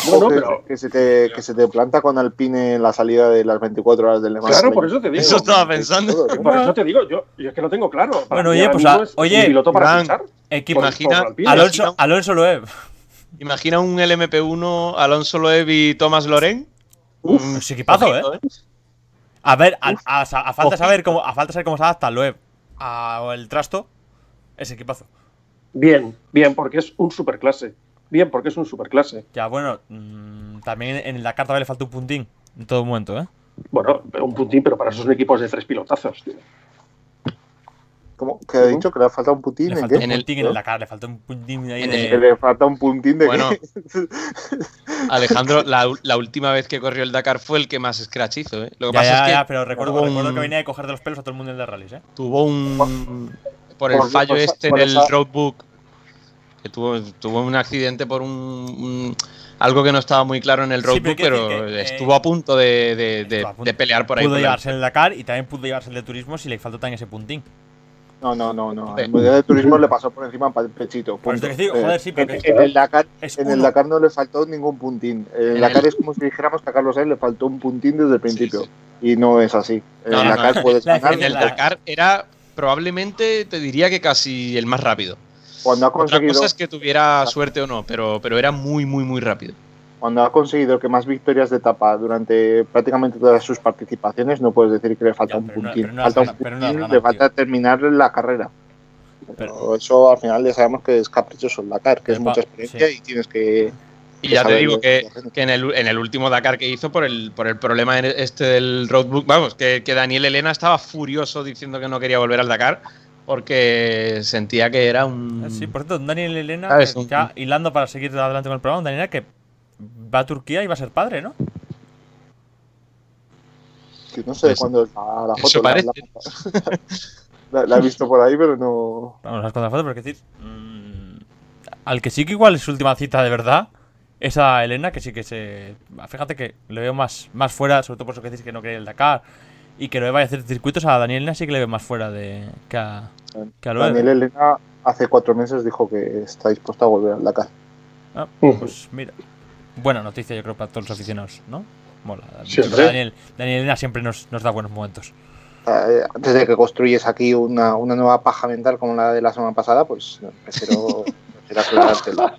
Speaker 2: Ojo
Speaker 3: no,
Speaker 2: que,
Speaker 3: pero-
Speaker 2: que se te, que se te planta con Alpine en la salida de las 24 horas del Le Mans.
Speaker 3: Claro, por eso te digo.
Speaker 6: Eso estaba pensando.
Speaker 2: Todo, ¿no?
Speaker 3: Por eso te digo, yo, yo es que lo tengo claro. Para
Speaker 1: Bueno, oye, pues, a-
Speaker 3: es
Speaker 1: oye,
Speaker 3: un piloto para fichar.
Speaker 1: Equipo,
Speaker 3: Por-
Speaker 6: Imagina-
Speaker 3: por Alpine.
Speaker 1: Alonso, Alonso Loeb.
Speaker 6: Imagina un LMP1, Alonso Loeb y Tomás Loren.
Speaker 3: Uf,
Speaker 6: Mm,
Speaker 1: es equipazo,
Speaker 6: ojito,
Speaker 1: ¿eh? A ver, a, a- a falta saber cómo, a falta saber cómo se adapta Loeb a el trasto, es equipazo.
Speaker 3: Bien, bien, porque es un superclase. Bien, porque es un superclase.
Speaker 1: Ya, bueno, mm, también en la carta le falta un puntín en todo momento, ¿eh?
Speaker 3: Bueno, un puntín, pero para esos son equipos de tres pilotazos. tío.
Speaker 2: ¿Cómo? ¿Qué ha dicho? ¿Que le falta un putín?
Speaker 1: Le
Speaker 2: ¿En qué?
Speaker 1: un
Speaker 6: En el-
Speaker 1: puntín en la cara, le falta un puntín ahí
Speaker 6: En
Speaker 1: de...
Speaker 2: Que le falta un puntín de
Speaker 6: Bueno,
Speaker 2: qué?
Speaker 6: Alejandro, [laughs] la, la última vez que corrió el Dakar fue el que más scratch hizo, ¿eh? Lo que
Speaker 1: Ya,
Speaker 6: pasa
Speaker 1: ya,
Speaker 6: es que
Speaker 1: ya, pero recuerdo, recuerdo
Speaker 6: un-
Speaker 1: que venía de coger de los pelos a todo el mundo de rallies, ¿eh?
Speaker 6: tuvo un. Por el
Speaker 2: Por-
Speaker 6: fallo
Speaker 2: por-
Speaker 6: este
Speaker 2: por
Speaker 6: en el
Speaker 2: esa-
Speaker 6: roadbook. Que tuvo, tuvo un accidente por un, un- algo que no estaba muy claro en el
Speaker 1: Sí, pero
Speaker 6: roadbook,
Speaker 1: quiero
Speaker 6: pero,
Speaker 1: decir que, eh,
Speaker 6: estuvo a punto de, de- de-
Speaker 1: a punto.
Speaker 6: de pelear por ahí.
Speaker 1: Pudo
Speaker 6: por la-
Speaker 1: llevarse el Dakar y también pudo llevarse el de turismo si le faltó también ese puntín.
Speaker 2: No, no, no, no. En Mundial de Turismo le pasó por encima para el pechito.
Speaker 1: Por eso
Speaker 2: punto.
Speaker 1: te digo, joder, sí, pero
Speaker 2: en, el Dakar, en el. Dakar no le faltó ningún puntín. En el Dakar
Speaker 6: el-
Speaker 2: es como si dijéramos que a Carlos Sainz le faltó un puntín desde el principio.
Speaker 6: sí.
Speaker 2: Y no es así. El
Speaker 6: no,
Speaker 2: Dakar
Speaker 6: no.
Speaker 2: puedes ganar.
Speaker 6: En el Dakar era probablemente, te diría que casi el más rápido.
Speaker 2: Cuando ha
Speaker 6: Otra
Speaker 2: conseguido.
Speaker 6: cosa es que tuviera suerte o no, pero, pero era muy, muy, muy rápido.
Speaker 2: cuando ha conseguido que más victorias de etapa durante prácticamente todas sus participaciones, no puedes decir que le falta
Speaker 1: Ya,
Speaker 2: un
Speaker 1: no-
Speaker 2: puntín.
Speaker 1: pero no
Speaker 2: falta
Speaker 1: gana-
Speaker 2: un
Speaker 1: no gana,
Speaker 2: le falta
Speaker 1: tío.
Speaker 2: terminar la carrera. Pero
Speaker 1: Pero-
Speaker 2: eso al final ya sabemos que es caprichoso el Dakar, que
Speaker 1: Pero
Speaker 2: es mucha experiencia
Speaker 1: sí.
Speaker 2: y tienes que.
Speaker 6: Y ya te digo que, en, el, en el último Dakar que hizo por el, por el problema este del roadbook, vamos, que, que Daniel Elena estaba furioso diciendo que no quería volver al Dakar porque sentía que era un...
Speaker 1: Ah, Sí, por cierto, Daniel Elena,
Speaker 6: ¿Sabes?
Speaker 1: que
Speaker 6: Un-
Speaker 1: ya hilando para seguir adelante con el programa, Daniel Elena que va a Turquía y va a ser padre, ¿no?
Speaker 2: que no sé
Speaker 6: Pues-
Speaker 2: cuándo es la, la foto.
Speaker 6: Eso
Speaker 2: la-
Speaker 6: parece.
Speaker 2: La, [laughs] la- la he visto por ahí, pero no.
Speaker 1: Vamos a contar fotos, porque decir, mm, al que sí que igual es su última cita de verdad, es a Elena, que sí que se. Fíjate que le veo más, más fuera, sobre todo por eso que decís que no quería el Dakar y que lo vaya a hacer circuitos. A Daniel Elena sí que le veo más fuera de que a, que a Loeb.
Speaker 2: Daniel Elena hace cuatro meses dijo que está dispuesto a volver al Dakar.
Speaker 1: Ah,
Speaker 3: Ujú.
Speaker 1: pues mira. Buena noticia, yo creo, para todos los aficionados, ¿no? Mola. Daniel, Daniel Elena siempre nos, nos da buenos momentos.
Speaker 2: Eh, Antes de que construyes aquí una, una nueva paja mental como la de la semana pasada, pues prefiero, [laughs] prefiero aclarártelo.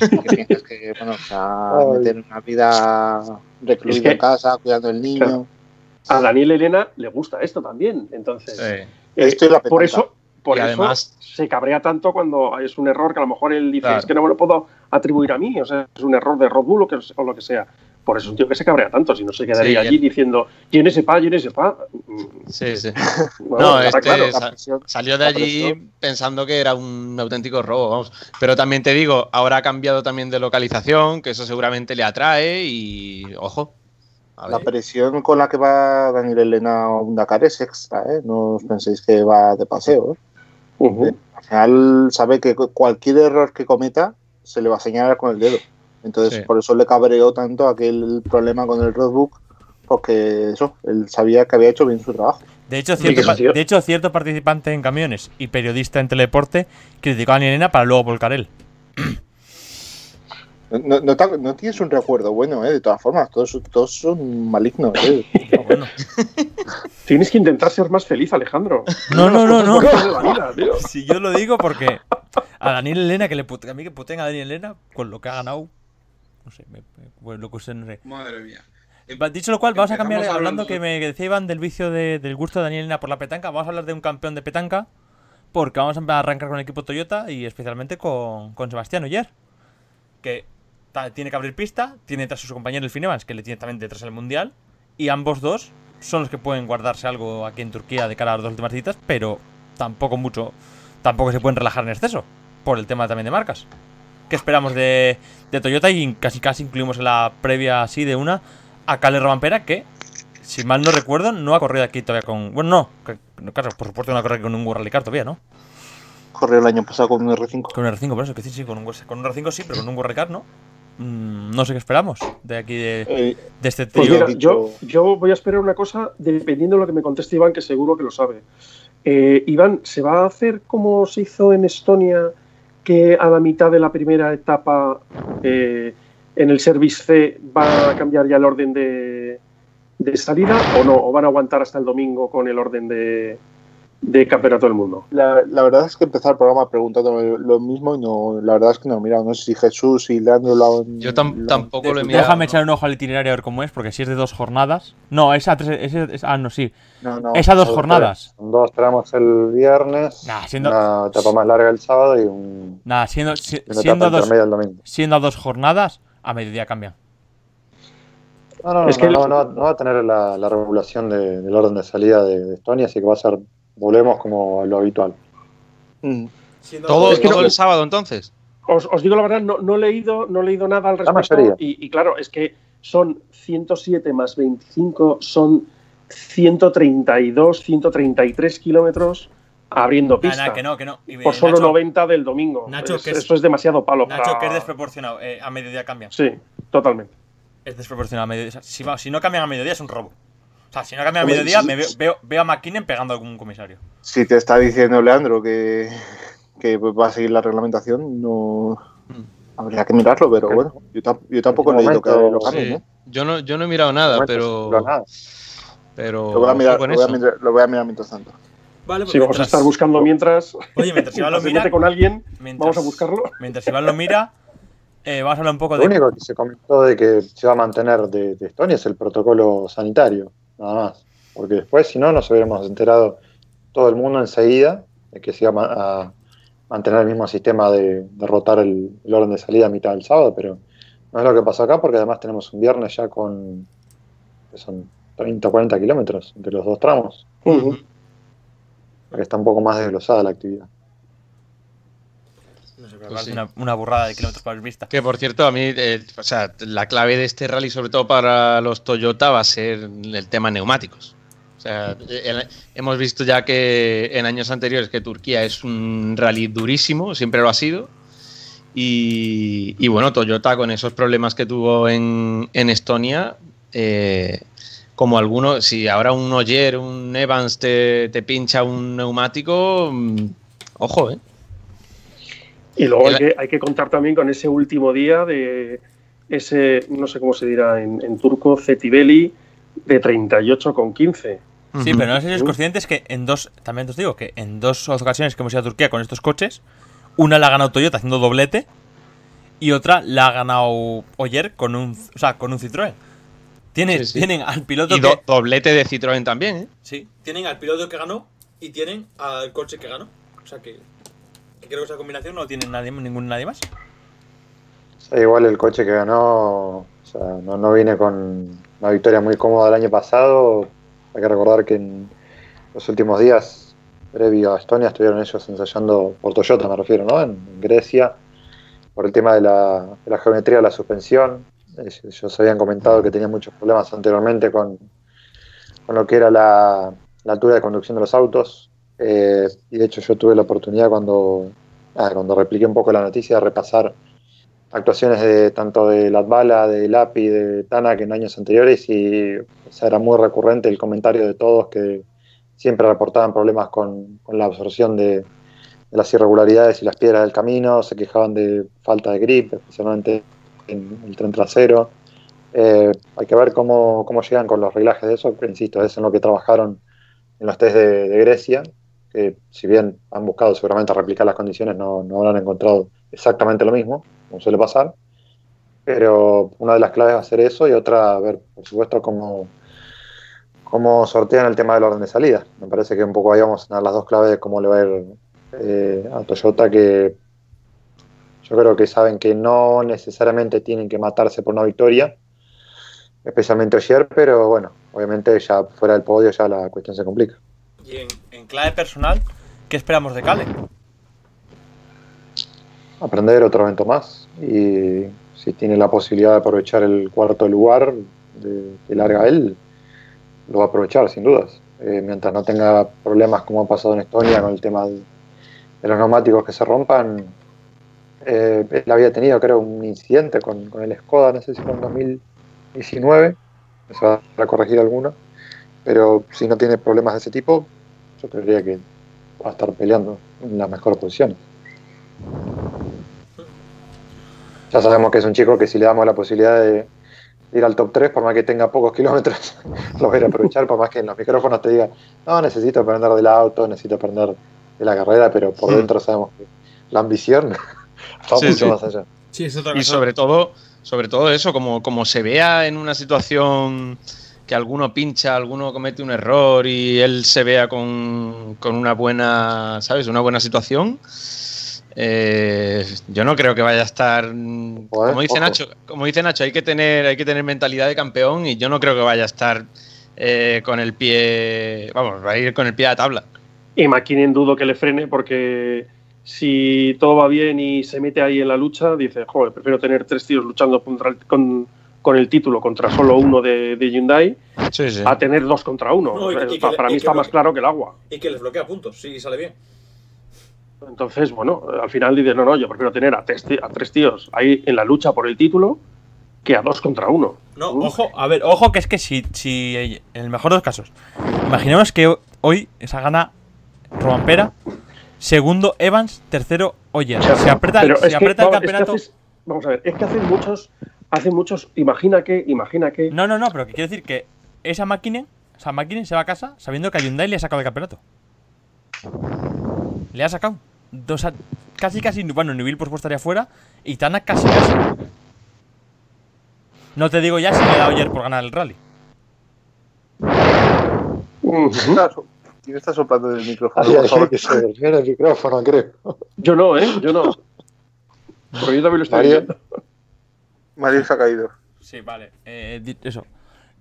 Speaker 2: [laughs] Que piensas que, bueno, o sea, meter una vida recluida
Speaker 3: Es que-
Speaker 2: en casa, cuidando del niño.
Speaker 3: Claro. A Daniel Elena le gusta esto también. Entonces,
Speaker 6: Sí.
Speaker 3: eh,
Speaker 2: Esto es la
Speaker 3: por eso, por
Speaker 6: Y
Speaker 3: eso
Speaker 6: además-
Speaker 3: se cabrea tanto cuando es un error que a lo mejor él dice,
Speaker 6: Claro.
Speaker 3: es que no me lo puedo atribuir a mí, o sea, es un error de Red Bull o, que- o lo que sea. Por eso es un tío que se cabrea tanto, si no se quedaría
Speaker 6: Sí,
Speaker 3: allí diciendo, ¿quién es sepa? ¿quién es sepa?
Speaker 6: Sí, sí.
Speaker 3: Bueno, [laughs]
Speaker 6: No,
Speaker 3: está
Speaker 6: este
Speaker 3: claro.
Speaker 6: es-
Speaker 2: La presión-
Speaker 6: Salió de allí pensando que era un auténtico robo, vamos. Pero también te digo, ahora ha cambiado también de localización, que eso seguramente le atrae y ojo.
Speaker 2: La presión con la que va Daniel Elena a un Dakar es extra, ¿eh? No os penséis que va de paseo. ¿eh?
Speaker 3: Ujú.
Speaker 2: Al final sabe que cualquier error que cometa se le va a señalar con el dedo. Entonces,
Speaker 6: Sí.
Speaker 2: por eso le cabreó tanto aquel problema con el roadbook, porque eso, él sabía que había hecho bien su trabajo.
Speaker 1: De hecho, cierto, de hecho, cierto participante en camiones y periodista en teledeporte criticó a Daniel Elena para luego volcar él.
Speaker 2: No, no te- no tienes un recuerdo bueno, ¿eh? De todas formas, todos, todos son malignos, ¿eh? [laughs]
Speaker 1: Bueno.
Speaker 3: Tienes que intentar ser más feliz, Alejandro.
Speaker 1: No, no, no, no.
Speaker 3: Vida. [laughs]
Speaker 1: Si yo lo digo porque a Daniel Elena, que le pute- a mí que puteen a Daniel Elena con lo que ha ganado, no sé, me- me- lo.
Speaker 5: Madre mía.
Speaker 1: Va, Dicho lo cual, vamos a cambiar, hablando
Speaker 5: hablando-
Speaker 1: que me decía Iván del vicio de- del gusto de Daniel Elena por la petanca, vamos a hablar de un campeón de petanca, porque vamos a arrancar con el equipo Toyota y especialmente con, con Sebastián Oyer, que tiene que abrir pista, tiene detrás a su compañero el Finevans, que le tiene también detrás el Mundial, y ambos dos son los que pueden guardarse algo aquí en Turquía de cara a las dos últimas citas, pero tampoco mucho, tampoco se pueden relajar en exceso, por el tema también de marcas. ¿Qué esperamos de, de Toyota? Y casi casi incluimos en la previa así de una a Cale Robampera, que, si mal no recuerdo, no ha corrido aquí todavía con. Bueno, no, que- no, claro, por supuesto no ha corrido con un World Rally Car todavía, ¿no?
Speaker 2: Corrió el año pasado con un R5.
Speaker 1: Con un R5, por eso, que sí, sí, con un, con un R5 sí, pero con un World Rally Car no. Mm, no sé qué esperamos de aquí de,
Speaker 2: Eh,
Speaker 1: de este
Speaker 3: Pues mira, yo, yo voy a esperar una cosa dependiendo de lo que me conteste Iván, que seguro que lo sabe. Eh, Iván, ¿se va a hacer como se hizo en Estonia, que a la mitad de la primera etapa eh, en el Service C va a cambiar ya el orden de, de salida o no? ¿O van a aguantar hasta el domingo con el orden de, de Campeonato del Mundo?
Speaker 2: La, la verdad es que empezar el programa preguntándome lo mismo y no, la verdad es que no, mira, no sé si Jesús y Leandro lo han.
Speaker 6: Yo tam-
Speaker 2: lo-
Speaker 6: tampoco lo he mirado.
Speaker 1: Déjame
Speaker 6: ¿no?
Speaker 1: echar un ojo al itinerario a ver cómo es, porque si es de dos jornadas. No, es a tres. es- es- ah, no, sí.
Speaker 2: No, no.
Speaker 1: Es a dos jornadas.
Speaker 4: tres. Son dos tramos el viernes,
Speaker 1: Nah, siendo,
Speaker 4: una etapa más larga el sábado y un-
Speaker 1: nah, siendo, si- siendo, dos,
Speaker 4: intermedia el domingo.
Speaker 1: siendo a dos jornadas, a mediodía cambian.
Speaker 4: No, no, no,
Speaker 3: Es que
Speaker 4: no,
Speaker 3: lo-
Speaker 4: no, no va- no va a tener la, la regulación de- del orden de salida de, de Estonia, así que va a ser, volvemos como lo habitual.
Speaker 2: Mm.
Speaker 6: Todo,
Speaker 3: Es que
Speaker 6: todo
Speaker 3: no-
Speaker 6: el sábado entonces.
Speaker 3: Os, os digo la verdad, no, no he leído, no he leído nada al respecto. Y, y claro, es que son 107 más 25, son 132, 133 kilómetros abriendo pista.
Speaker 1: nah, que no, que no. Y,
Speaker 3: Por
Speaker 1: eh,
Speaker 3: solo
Speaker 1: Nacho,
Speaker 3: 90 del domingo.
Speaker 1: Nacho,
Speaker 3: Es-
Speaker 1: que es-
Speaker 3: Eso es demasiado palo.
Speaker 1: Nacho,
Speaker 3: para-
Speaker 1: que es desproporcionado. eh, a mediodía cambian.
Speaker 3: Sí, totalmente.
Speaker 1: Es desproporcionado a mediodía. Si, si no cambian a mediodía es un robo. Sea, si no cambian a mediodía,
Speaker 2: sí,
Speaker 1: me veo,
Speaker 2: sí.
Speaker 1: veo, veo a McKinnon pegando a algún comisario.
Speaker 2: Si te está diciendo Leandro que, que va a seguir la reglamentación, no. Habría que mirarlo, pero bueno, yo, yo tampoco he leído que
Speaker 4: momento,
Speaker 2: lo cambien,
Speaker 6: Sí.
Speaker 2: ¿eh?
Speaker 6: Yo no, yo no he mirado nada,
Speaker 4: No,
Speaker 6: pero.
Speaker 4: no, nada.
Speaker 6: Pero.
Speaker 2: Lo voy a mirar, lo voy a mirar, lo voy a mirar mientras tanto.
Speaker 1: Vale,
Speaker 3: Si vamos a estar buscando mientras.
Speaker 1: Oye, mientras Iván lo [laughs] mira.
Speaker 3: con alguien,
Speaker 1: mientras-
Speaker 3: vamos a buscarlo.
Speaker 1: Mientras Iván lo mira, eh, vamos a hablar un poco
Speaker 4: Lo
Speaker 1: de.
Speaker 4: único que se comentó de que se va a mantener de, de Estonia es el protocolo sanitario, nada más. Porque después, si no, nos hubiéramos enterado todo el mundo enseguida de que se iba a ma- a mantener el mismo sistema de, de rotar el, el orden de salida a mitad del sábado, pero no es lo que pasó acá porque además tenemos un viernes ya con, que son 30 o 40 kilómetros entre los dos tramos, que está un poco más desglosada la actividad.
Speaker 1: Me
Speaker 6: Pues
Speaker 1: parece
Speaker 6: sí.
Speaker 1: una, una burrada de kilómetros por vista.
Speaker 6: Que por cierto, a mí, eh, o sea, la clave de este rally, sobre todo para los Toyota, va a ser el tema neumáticos. O sea, el- hemos visto ya que en años anteriores que Turquía es un rally durísimo, siempre lo ha sido. Y, y bueno, Toyota con esos problemas que tuvo en, en Estonia, eh, como alguno, si ahora un Oyer, un Evans te, te pincha un neumático, mm, ojo, ¿eh?
Speaker 3: Y luego hay que, hay que contar también con ese último día de ese, no sé cómo se dirá en, en turco, Cetibeli de 38 con 15.
Speaker 1: Sí, pero no sé si sois conscientes que en dos, también os digo que en dos ocasiones que hemos ido a Turquía con estos coches, una la ha ganado Toyota haciendo doblete y otra la ha ganado Oyer con un, o sea, con un Citroën. Tienen,
Speaker 6: Sí, sí.
Speaker 1: tienen al piloto
Speaker 6: Y
Speaker 1: que,
Speaker 6: doblete de Citroën también, ¿eh?
Speaker 1: sí, tienen al piloto que ganó y tienen al coche que ganó. O sea que, que creo que esa combinación no tiene nadie, ningún nadie más.
Speaker 4: Igual el coche que ganó o sea, no, no viene con una victoria muy cómoda el año pasado. Hay que recordar que en los últimos días, previo a Estonia, estuvieron ellos ensayando, por Toyota me refiero, ¿no? En, Grecia, por el tema de la, geometría de la suspensión. Ellos, habían comentado que tenían muchos problemas anteriormente con, con lo que era la altura de conducción de los autos. Eh, y de hecho yo tuve la oportunidad cuando, ah, cuando repliqué un poco la noticia de repasar actuaciones de tanto de Latvala, de Lapi, de Tanak en años anteriores y o era muy recurrente el comentario de todos que siempre reportaban problemas con, con la absorción de, las irregularidades y las piedras del camino, se quejaban de falta de grip, especialmente en el tren trasero. Eh, hay que ver cómo, cómo llegan con los reglajes de eso, insisto, es en lo que trabajaron en los test de Grecia, que si bien han buscado seguramente replicar las condiciones, no, no habrán encontrado exactamente lo mismo, como suele pasar. Pero una de las claves va a ser eso y otra, a ver, por supuesto, cómo, cómo sortean el tema del orden de salida. Me parece que un poco ahí vamos a tener las dos claves de cómo le va a ir eh, a Toyota, que yo creo que saben que no necesariamente tienen que matarse por una victoria, especialmente ayer, pero bueno, obviamente ya fuera del podio ya la cuestión se complica.
Speaker 1: Y en, clave personal, ¿qué esperamos de Cale?
Speaker 4: aprender otro evento más y si tiene la posibilidad de aprovechar el cuarto lugar de, que larga él, lo va a aprovechar sin dudas. Eh, mientras no tenga problemas como ha pasado en Estonia con el tema de, los neumáticos que se rompan, eh, él había tenido creo un incidente con, el Skoda, no sé si fue en 2019, se va a corregir alguno, pero si no tiene problemas de ese tipo, yo creería que va a estar peleando en las mejores posiciones. Ya sabemos que es un chico que si le damos la posibilidad de ir al top 3, por más que tenga pocos kilómetros, [laughs] lo va a ir a aprovechar, por más que en los micrófonos te diga, no, necesito aprender del auto, necesito aprender de la carrera, pero por
Speaker 6: Hmm.
Speaker 4: dentro sabemos que la ambición [laughs] va
Speaker 6: Sí,
Speaker 4: mucho
Speaker 6: sí.
Speaker 4: más allá.
Speaker 1: Sí, es otra
Speaker 6: Y sobre todo, sobre todo eso, como, como se vea en una situación que alguno pincha, alguno comete un error y él se vea con, con una buena, ¿sabes? Una buena situación. eh, yo no creo que vaya a estar como dice
Speaker 4: ojo.
Speaker 6: Nacho como dice Nacho hay que tener hay que tener mentalidad de campeón y yo no creo que vaya a estar eh, con el pie vamos va a ir con el pie a la tabla
Speaker 3: Y McKinnon dudo que le frene porque si todo va bien y se mete ahí en la lucha, dice, joder, prefiero tener tres tíos luchando contra el- con, con el título contra solo uno de, de Hyundai
Speaker 6: sí, sí.
Speaker 3: a tener dos contra uno.
Speaker 1: No, y- y que
Speaker 3: pa-
Speaker 1: le-
Speaker 3: para mí está más claro que el agua.
Speaker 1: Y que les bloquea puntos, sí, sale bien.
Speaker 3: Entonces, bueno, al final dices, no, no, yo prefiero tener a tres, a tres tíos ahí en la lucha por el título que a dos contra uno.
Speaker 1: No, ojo, a ver, ojo que es que si, si en el mejor de los casos, imaginemos que hoy esa gana Robampera, segundo Evans, tercero Oyer.
Speaker 3: O sea,
Speaker 1: Se aprieta,
Speaker 3: pero
Speaker 1: se
Speaker 3: que,
Speaker 1: aprieta el
Speaker 3: vamos, es que
Speaker 1: campeonato.
Speaker 3: haces- vamos a ver, es que hacen muchos, hacen muchos, imagina que, imagina que.
Speaker 1: No, no, no, pero que quiero decir que esa máquina, esa máquina se va a casa sabiendo que a Hyundai le ha sacado el campeonato. Le ha sacado. dos a- casi casi, bueno, Neville por supuesto estaría fuera y Tanak casi casi. No te digo ya si me da ayer por ganar el rally.
Speaker 2: ¿Quién está soplando del micrófono? Por favor?
Speaker 4: que se el micrófono, creo.
Speaker 3: Yo no, ¿eh? Yo no. Porque yo también lo estoy viendo.
Speaker 2: Mario se ha caído.
Speaker 1: Sí, vale. eh, eso.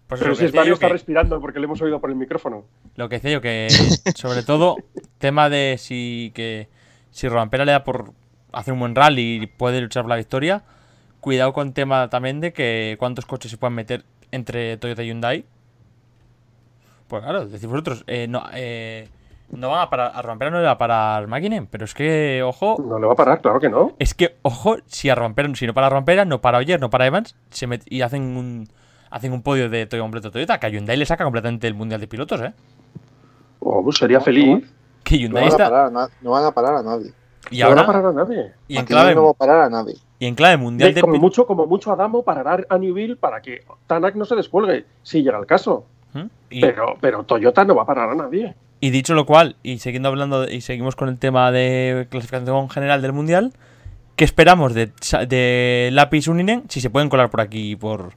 Speaker 1: Pues
Speaker 3: Pero si es Mario está
Speaker 1: que,
Speaker 3: respirando porque le hemos oído por el micrófono.
Speaker 1: lo que decía yo que [laughs] sobre todo tema de si que si Robampera le da por hacer un buen rally y puede luchar por la victoria, cuidado con tema también de que cuántos coches se pueden meter entre Toyota y Hyundai. Pues claro, decís vosotros, eh, no, eh, no van a parar, a Robampera no le va a parar Makkinen, pero es que, ojo,
Speaker 3: No le va a parar, claro que no.
Speaker 1: es que, ojo, si a romper, si no para Rompera, no para Oyer, no para Evans, se met- y hacen un hacen un podio de Toyota completo Toyota, que a Hyundai le saca completamente el mundial de pilotos, eh.
Speaker 3: Oh, pues sería feliz.
Speaker 1: Que
Speaker 2: No
Speaker 1: Hyundai
Speaker 2: van, a
Speaker 1: está.
Speaker 2: parar a no van a parar a nadie.
Speaker 1: Y
Speaker 3: no van a
Speaker 1: ahora.
Speaker 3: parar a nadie.
Speaker 1: Y en
Speaker 2: Aquí no va
Speaker 1: clave,
Speaker 2: a parar a nadie.
Speaker 1: y en clave mundial
Speaker 3: De-
Speaker 1: de
Speaker 3: como mucho, como mucho Adamo parará a Newville para que Tanak no se descuelgue, si llega el caso.
Speaker 1: ¿Mm? y,
Speaker 3: Pero, pero Toyota no va a parar a nadie.
Speaker 1: Y dicho lo cual, y siguiendo hablando, de- y seguimos con el tema de clasificación general del mundial, ¿qué esperamos de, Lapis Uninen si se pueden colar por aquí por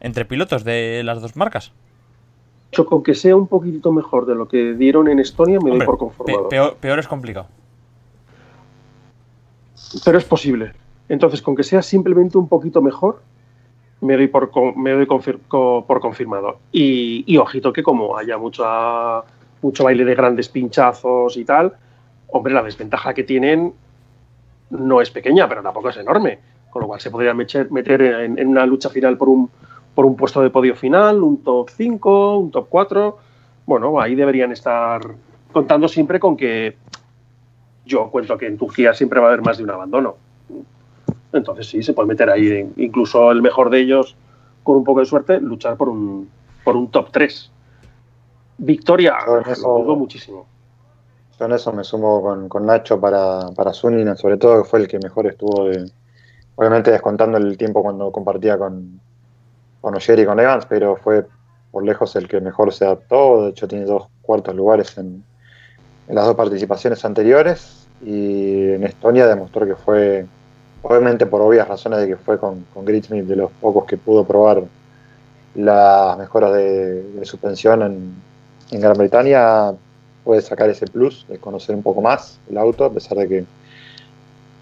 Speaker 1: entre pilotos de las dos marcas?
Speaker 3: Yo con que sea un poquitito mejor de lo que dieron en Estonia me
Speaker 1: Hombre,
Speaker 3: doy por conformado.
Speaker 1: peor, peor es complicado.
Speaker 3: Pero es posible. Entonces, con que sea simplemente un poquito mejor, me doy por, me doy confir- por confirmado. Y, y ojito que como haya mucha, mucho baile de grandes pinchazos y tal, hombre, la desventaja que tienen no es pequeña, pero tampoco es enorme. Con lo cual se podría meter en, una lucha final por un, por un puesto de podio final, un top 5, un top 4. Bueno, ahí deberían estar contando siempre con que yo cuento que en Turquía siempre va a haber más de un abandono. Entonces sí, se puede meter ahí, incluso el mejor de ellos, con un poco de suerte, luchar por un, por un top 3. Victoria,
Speaker 4: Con eso-
Speaker 3: dudo muchísimo.
Speaker 4: Yo en eso me sumo con, con Nacho para, para sobre todo que fue el que mejor estuvo de, obviamente descontando el tiempo cuando compartía con, con Ogier y con Evans, pero fue por lejos el que mejor se adaptó, de hecho tiene dos cuartos lugares en, en las dos participaciones anteriores y en Estonia demostró que fue, obviamente por obvias razones de que fue con, con de los pocos que pudo probar las mejoras de, de suspensión en, en Gran Bretaña, puede sacar ese plus de conocer un poco más el auto, a pesar de que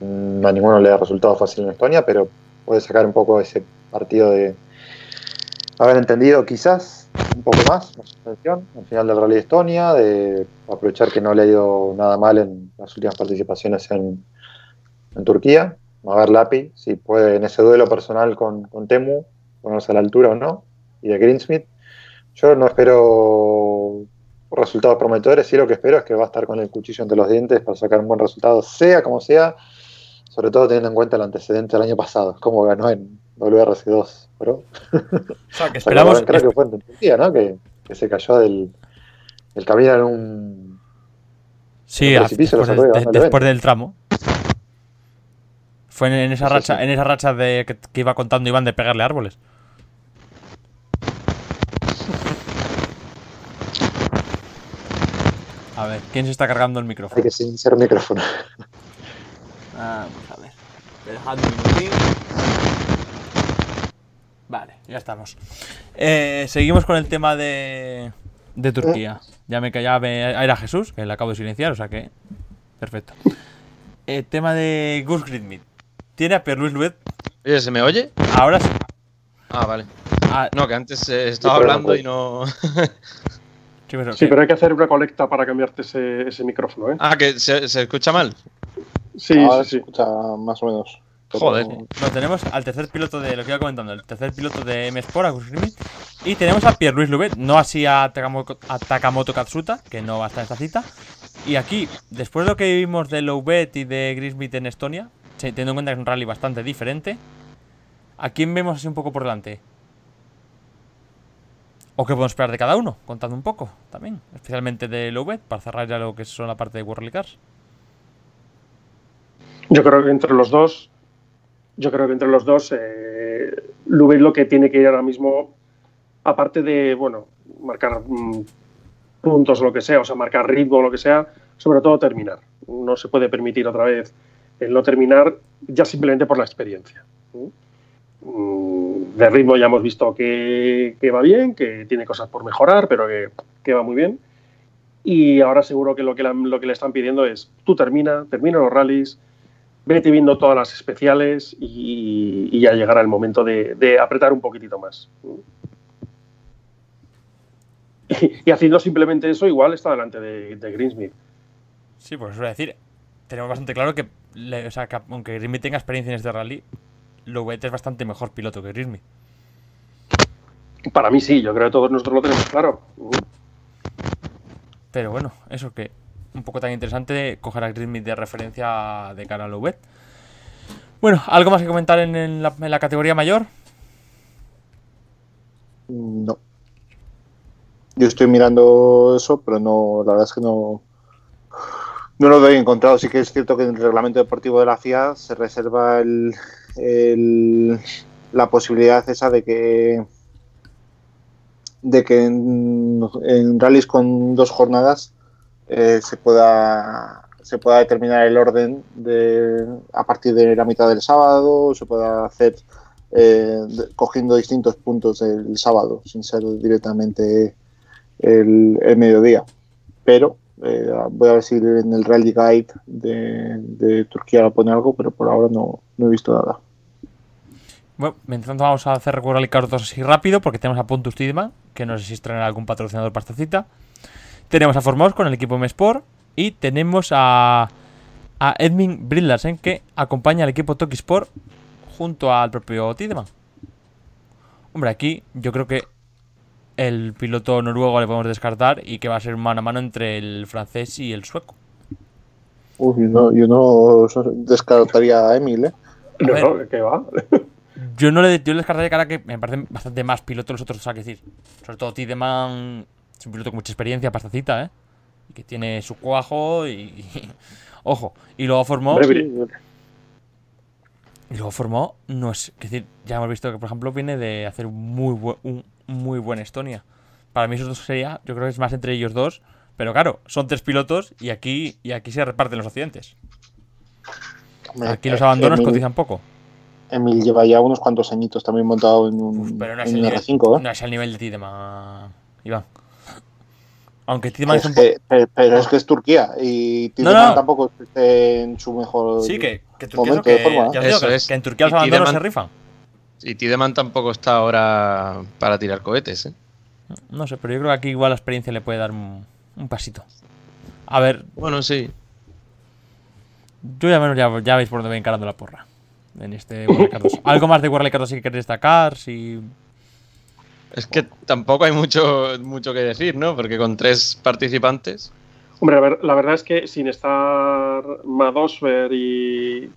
Speaker 4: mm, a ninguno le da resultado fácil en Estonia, pero puede sacar un poco ese partido de haber entendido quizás un poco más la suspensión al final del Rally de Estonia, de aprovechar que no le ha ido nada mal en las últimas participaciones en, en Turquía. A ver Lapi si puede en ese duelo personal con, con Temu ponerse a la altura o no, y de Greensmith. Yo no espero resultados prometedores, sí lo que espero es que va a estar con el cuchillo entre los dientes para sacar un buen resultado, sea como sea, sobre todo teniendo en cuenta el antecedente del año pasado, como ganó en WRC2 Pro.
Speaker 1: O sea, que [laughs] esperamos.
Speaker 4: creo que fue en Turquía, ¿no? Que, que se cayó del, del camino en un...
Speaker 1: Sí, después, de- del tramo. Fue en, en esa
Speaker 4: Sí,
Speaker 1: racha,
Speaker 4: sí.
Speaker 1: en esa racha de que, que iba contando Iván de pegarle árboles. A ver, ¿quién se está cargando el
Speaker 4: Hay
Speaker 1: micrófono?
Speaker 4: que silenciar el micrófono.
Speaker 1: Vamos a ver. Dejadme un minutín. Vale, ya estamos. Eh, seguimos con el tema de, de Turquía. Ya me callaba, era Jesús, que le acabo de silenciar, o sea que. Perfecto. El tema de Gus Gridmit. Tiene a Pierre-Louis Louet.
Speaker 6: Oye, ¿se me oye?
Speaker 1: Ahora sí.
Speaker 6: Ah, vale.
Speaker 1: Ah,
Speaker 6: No, que antes eh, estaba hablando y no. [laughs]
Speaker 1: sí, pero,
Speaker 3: Sí, pero hay que hacer una colecta para cambiarte ese, ese micrófono, ¿eh?
Speaker 6: Ah, que se, se escucha mal.
Speaker 3: Sí,
Speaker 2: Ahora
Speaker 3: sí,
Speaker 2: se
Speaker 3: sí.
Speaker 2: escucha más o menos.
Speaker 6: Joder.
Speaker 1: Lo tenemos al tercer piloto de lo que iba comentando, el tercer piloto de M Sport, a Gus Gridmit. Y tenemos a Pierre-Louis Louvet, no así a Takamoto, a Takamoto Katsuta, que no va a estar en esta cita. Y aquí, después de lo que vimos de Louvet y de Grismith en Estonia, teniendo en cuenta que es un rally bastante diferente, ¿a quién vemos así un poco por delante? ¿O qué podemos esperar de cada uno? Contando un poco también, especialmente de Louvet, para cerrar ya lo que son la parte de World Cars.
Speaker 3: Yo creo que entre los dos, yo creo que entre los dos, eh, lo que tiene que ir ahora mismo, aparte de, bueno, marcar mm, puntos o lo que sea, o sea, marcar ritmo o lo que sea, sobre todo terminar. no se puede permitir otra vez el no terminar ya simplemente por la experiencia. Mm, de ritmo ya hemos visto que, va bien, que tiene cosas por mejorar, pero que, va muy bien. Y ahora seguro que lo que, lo que le están pidiendo es, tú termina, termina los rallies, vete viendo todas las especiales y, ya llegará el momento de, apretar un poquitito más. Y, y, haciendo simplemente eso, igual está delante de, de Greensmith.
Speaker 1: Sí, pues eso voy decir, tenemos bastante claro que, o sea, que aunque Greensmith tenga experiencia en este rally, Louvet es bastante mejor piloto que Greensmith.
Speaker 3: Para mí sí, yo creo que todos nosotros lo tenemos claro.
Speaker 1: Pero bueno, eso que un poco tan interesante coger a Greensmith de referencia de cara a Louvet. Bueno, ¿algo más que comentar en, en, la, en la categoría mayor?
Speaker 2: No. Yo estoy mirando eso, pero no, la verdad es que no, no lo he encontrado. Sí que es cierto que en el reglamento deportivo de la FIA se reserva el, la posibilidad esa de que de que en, rallies con dos jornadas eh, se pueda se pueda determinar el orden de a partir de la mitad del sábado se pueda hacer eh, cogiendo distintos puntos del sábado sin ser directamente el, el mediodía. Pero eh, voy a ver si en el Rally Guide de, de Turquía pone algo pero por ahora no, he visto nada
Speaker 1: bueno, mientras tanto vamos a hacer Rally Car 2 así rápido porque tenemos a Pontus Tidman, que no sé si estrenará algún patrocinador para esta cita. Tenemos a Formos con el equipo M-Sport y tenemos a, a Edmund Brillarsen que acompaña al equipo Toki Sport junto al propio Tidman. Hombre, aquí yo creo que el piloto noruego le podemos descartar y que va a ser mano a mano entre el francés y el sueco.
Speaker 2: Uy, no, yo no descartaría a Emil, ¿eh?
Speaker 3: No, no, ¿qué va? [laughs]
Speaker 1: Yo no le, yo le descartaría cara que me parecen bastante más pilotos los otros, o sea, que decir. Sobre todo Tideman es un piloto con mucha experiencia para esta cita, ¿eh? Y que tiene su cuajo y. y [laughs] ojo. Y luego formó. Y luego formó. No es. Es decir, ya hemos visto que, por ejemplo, viene de hacer un muy, buen, un muy buen Estonia. Para mí, esos dos sería. Yo creo que es más entre ellos dos. Pero claro, son tres pilotos y aquí, y aquí se reparten los accidentes. Aquí los abandonos
Speaker 2: Emil,
Speaker 1: cotizan poco.
Speaker 2: Emil lleva ya unos cuantos añitos también montado en un,
Speaker 1: Pero no es,
Speaker 2: en
Speaker 1: el
Speaker 2: un
Speaker 1: nivel,
Speaker 2: R5, ¿eh?
Speaker 1: no es el nivel de Tideman, Iván. Aunque Tideman es
Speaker 2: Es
Speaker 1: un
Speaker 2: que- pero, pero es que es Turquía y Tideman
Speaker 1: no.
Speaker 2: tampoco esté en su mejor
Speaker 1: Sí, que, que Turquía es
Speaker 2: de
Speaker 1: que,
Speaker 2: forma.
Speaker 1: ya os digo,
Speaker 6: Eso
Speaker 1: que,
Speaker 6: es.
Speaker 1: que en Turquía los abandonos se rifan.
Speaker 6: Y Tideman tampoco está ahora para tirar cohetes, ¿eh?
Speaker 1: No sé, pero yo creo que aquí igual la experiencia le puede dar un, un pasito. A ver,
Speaker 6: Bueno, sí.
Speaker 1: yo ya menos ya, ya veis por dónde voy encarando la porra. En este 2. ¿Algo más de Cup 2 sí que queréis destacar? Si...
Speaker 6: Es que tampoco hay mucho, mucho que decir, ¿no? Porque con tres participantes.
Speaker 3: Hombre, la verdad es que sin estar Madosfer y.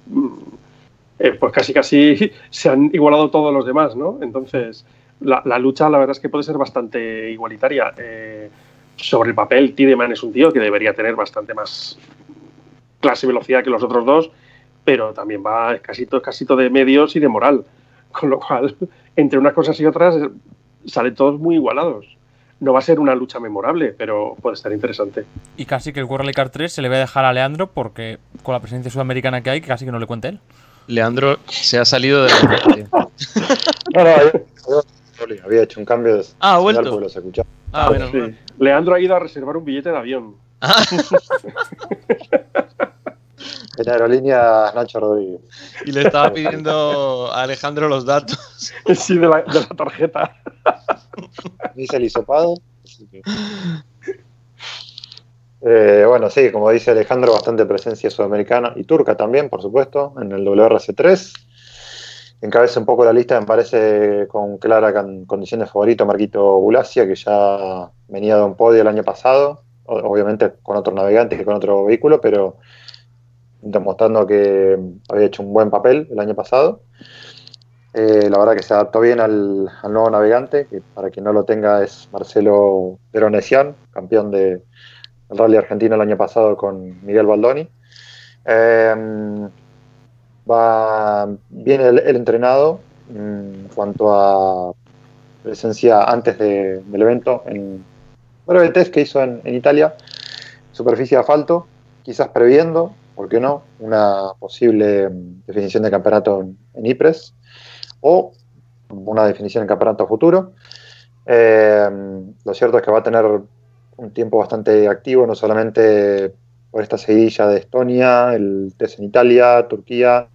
Speaker 3: eh, pues casi casi [laughs] se han igualado todos los demás, ¿no? Entonces, la, lucha, la verdad es que puede ser bastante igualitaria. Eh, sobre el papel, Tideman es un tío que debería tener bastante más clase y velocidad que los otros dos, pero también va casito, casito de medios y de moral. Con lo cual, [laughs] entre unas cosas y otras, salen todos muy igualados. No va a ser una lucha memorable, pero puede estar interesante.
Speaker 1: Y casi que el World Cup 3 se le va a dejar a Leandro porque con la presencia sudamericana que hay, casi que no le cuente él.
Speaker 6: Leandro se ha salido de la... [laughs]
Speaker 4: No, no, había, había hecho un cambio de
Speaker 6: Ah, ha vuelto.
Speaker 4: los escuchaba.
Speaker 6: Ah, bueno.
Speaker 3: Sí. Leandro ha ido a reservar un billete de avión. [laughs]
Speaker 4: En aerolínea Nacho Rodríguez.
Speaker 6: Y le estaba pidiendo a Alejandro los datos. [laughs]
Speaker 3: Sí, de la, de la tarjeta.
Speaker 4: Me hice el hisopado. así que- Eh, bueno, sí, como dice Alejandro, bastante presencia sudamericana y turca también, por supuesto, en el WRC3. Encabeza un poco la lista, me parece, con clara con condición de favorito Marquito Bulacia, que ya venía de un podio el año pasado, obviamente con otro navegante que con otro vehículo, pero demostrando que había hecho un buen papel el año pasado. Eh, la verdad que se adaptó bien al, al nuevo navegante, que para quien no lo tenga es Marcelo Veronesian, campeón de, Rally Argentino el año pasado con Miguel Baldoni. Eh, va bien el, entrenado mm, en cuanto a presencia antes de- del evento en breve test que hizo en, en Italia, superficie de asfalto. quizás previendo, ¿por qué no?, una posible mm, definición de campeonato en, en o una definición de campeonato futuro. Eh, lo cierto es que va a tener un tiempo bastante activo, no solamente por esta seguidilla de Estonia, el test en Italia, Turquía.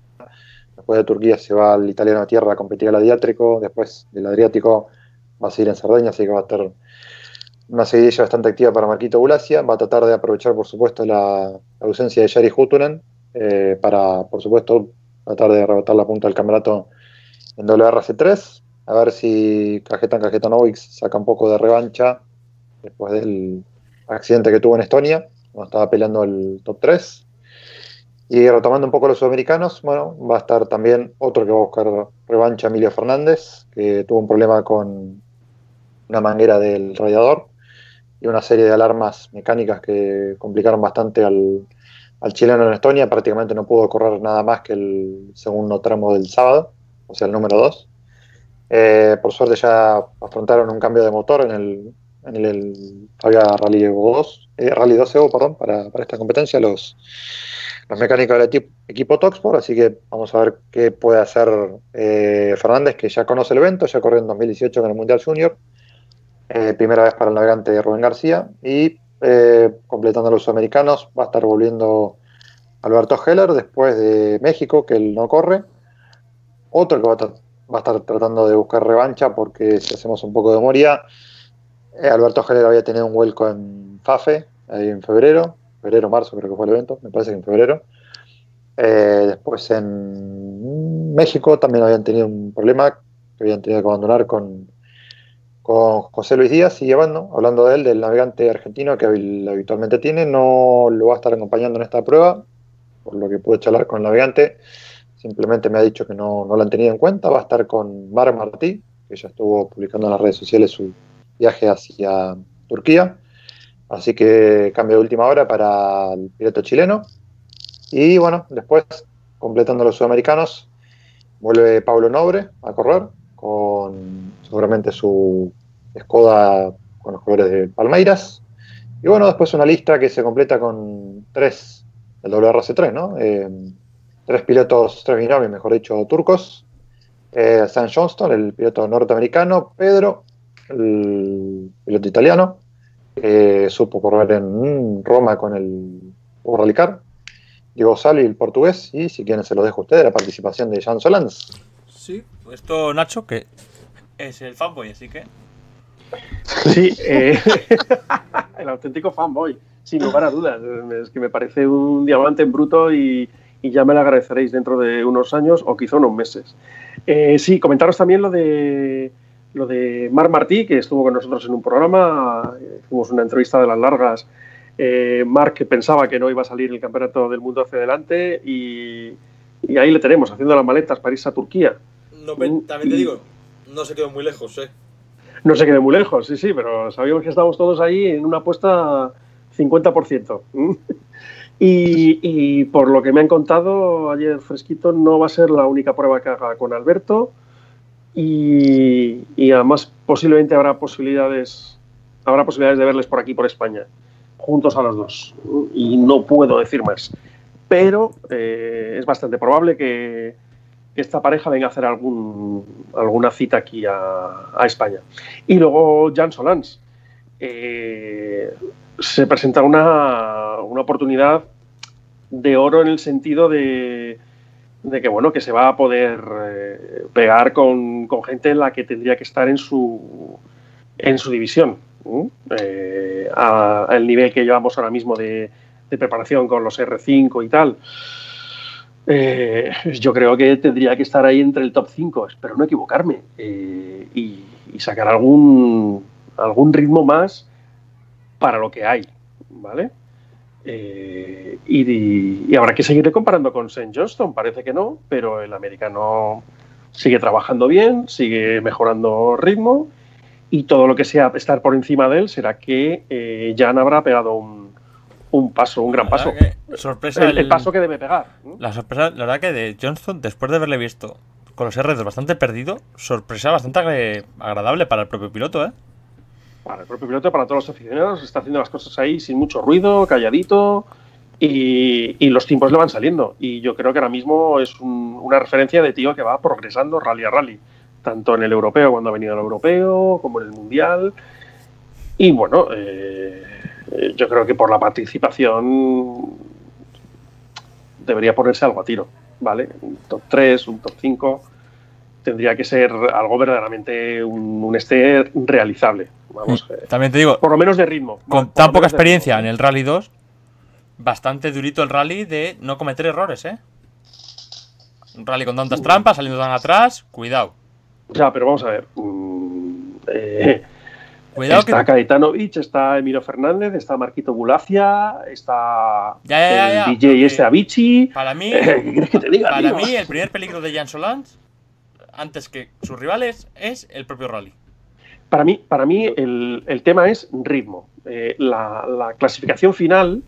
Speaker 4: Después de Turquía se va al italiano a tierra a competir al Adriático. Después del Adriático va a seguir en Cerdeña, así que va a estar una seguidilla bastante activa para Marquito Bulacia. Va a tratar de aprovechar, por supuesto, la ausencia de Jari Hutunen eh, para, por supuesto, tratar de rebotar la punta del campeonato en WRC3. A ver si Cajetan Cajetanovic saca un poco de revancha después del accidente que tuvo en Estonia, cuando estaba peleando el top 3. Y retomando un poco los sudamericanos, bueno, va a estar también otro que va a buscar revancha, Emilio Fernández, que tuvo un problema con una manguera del radiador y una serie de alarmas mecánicas que complicaron bastante al, al chileno en Estonia. Prácticamente no pudo correr nada más que el segundo tramo del sábado, o sea, el número 2. Eh, por suerte ya afrontaron un cambio de motor en el, en el, el había Rally 2, eh, Rally 12 Evo, perdón, para, para, esta competencia, los, los mecánicos del equipo, equipo Toxport, así que vamos a ver qué puede hacer eh, Fernández, que ya conoce el evento, ya corrió en 2018 con el Mundial Junior, eh, primera vez para el navegante Rubén García, y completando los sudamericanos va a estar volviendo Alberto Heller después de México, que él no corre, otro que va a, va a estar tratando de buscar revancha, porque si hacemos un poco de memoria, Alberto Heller había tenido un vuelco en FAFE, ahí en febrero, febrero, marzo creo que fue el evento, me parece que en febrero. Eh, después en México también habían tenido un problema que habían tenido que abandonar con, José Luis Díaz y llevando, hablando de él, del navegante argentino que habitualmente tiene, no lo va a estar acompañando en esta prueba, por lo que pude charlar con el navegante, simplemente me ha dicho que no, no lo han tenido en cuenta, va a estar con Mar Martí, que ya estuvo publicando en las redes sociales su, viaje hacia Turquía. Así que cambio de última hora para el piloto chileno. Y bueno, después, completando los sudamericanos, vuelve Pablo Nobre a correr con seguramente su Skoda con los colores de Palmeiras. Y bueno, después una lista que se completa con tres del WRC3, ¿no? Eh, tres pilotos, tres binomios, mejor dicho, turcos. Eh, Sam Johnston, el piloto norteamericano, Pedro el piloto italiano, que supo correr en Roma con el World Car, Diego Sali, el portugués, y si quieren se lo dejo a ustedes, la participación de Jean Solans.
Speaker 1: Sí, esto Nacho, que es el fanboy, así que... [laughs]
Speaker 3: Sí, eh, [laughs] el auténtico fanboy, sin lugar a dudas. Es que me parece un diamante en bruto y, y ya me lo agradeceréis dentro de unos años o quizá unos meses. Eh, sí, comentaros también lo de lo de Mar Martí, que estuvo con nosotros en un programa, hicimos una entrevista de las largas. Eh, Marc que pensaba que no iba a salir el campeonato del mundo hacia adelante y, y ahí le tenemos, haciendo las maletas para irse a Turquía.
Speaker 1: No, también te digo, no se quedó muy lejos, ¿eh?
Speaker 3: No se quedó muy lejos, sí, sí, pero sabíamos que estábamos todos ahí en una apuesta 50%. [laughs] y, y por lo que me han contado ayer fresquito, no va a ser la única prueba que haga con Alberto. Y, además posiblemente habrá posibilidades habrá posibilidades de verles por aquí por España juntos a los dos. Y no puedo decir más. Pero eh, es bastante probable que, esta pareja venga a hacer algún, alguna cita aquí a, a España. Y luego Jan Solans eh, se presenta una, una oportunidad de oro en el sentido de de que bueno que se va a poder eh, pegar con, con, gente en la que tendría que estar en su en su división eh, al nivel que llevamos ahora mismo de, preparación con los R5 y tal. Eh, yo creo que tendría que estar ahí entre el top 5 espero no equivocarme y, y, sacar algún algún ritmo más para lo que hay vale eh, y, y, habrá que seguir comparando con St. Johnston, parece que no, pero el americano sigue trabajando bien, sigue mejorando ritmo y todo lo que sea estar por encima de él será que eh, Jan habrá pegado un, un, paso, un gran paso.
Speaker 1: sorpresa
Speaker 3: el, el, paso que debe pegar.
Speaker 1: La sorpresa, la verdad que de Johnston, después de haberle visto con los R2 bastante perdido, sorpresa bastante agradable para el propio piloto, ¿eh?
Speaker 3: Para el propio piloto, para todos los aficionados, está haciendo las cosas ahí sin mucho ruido, calladito, Y, y los tiempos le van saliendo. Y yo creo que ahora mismo es un- una referencia de tío que va progresando rally a rally. Tanto en el europeo, cuando ha venido al europeo, como en el mundial. Y bueno, eh, yo creo que por la participación debería ponerse algo a tiro, ¿vale? Un top 3, un top 5. Tendría que ser algo verdaderamente un, un este realizable. Vamos, eh,
Speaker 1: También te digo,
Speaker 3: por lo menos de ritmo.
Speaker 1: con tan poca experiencia en el Rally 2, bastante durito el rally de no cometer errores, ¿eh? Un rally con tantas trampas, saliendo tan atrás, cuidado.
Speaker 3: Ya, pero vamos a ver. mm, eh,
Speaker 1: Cuidado que...
Speaker 3: está Caetanovic, está Emilio Fernández, está Marquito Bulacia, está
Speaker 1: Ya, ya, ya, ya,
Speaker 3: el DJ este Avicii.
Speaker 1: Para mí,
Speaker 3: Eh, [laughs] ¿Qué quieres que te diga?
Speaker 1: para
Speaker 3: tío?
Speaker 1: mí el primer peligro de Jan Solans, antes que sus rivales, es el propio rally.
Speaker 3: Para mí, para mí el, el tema es ritmo. Eh, la, la clasificación final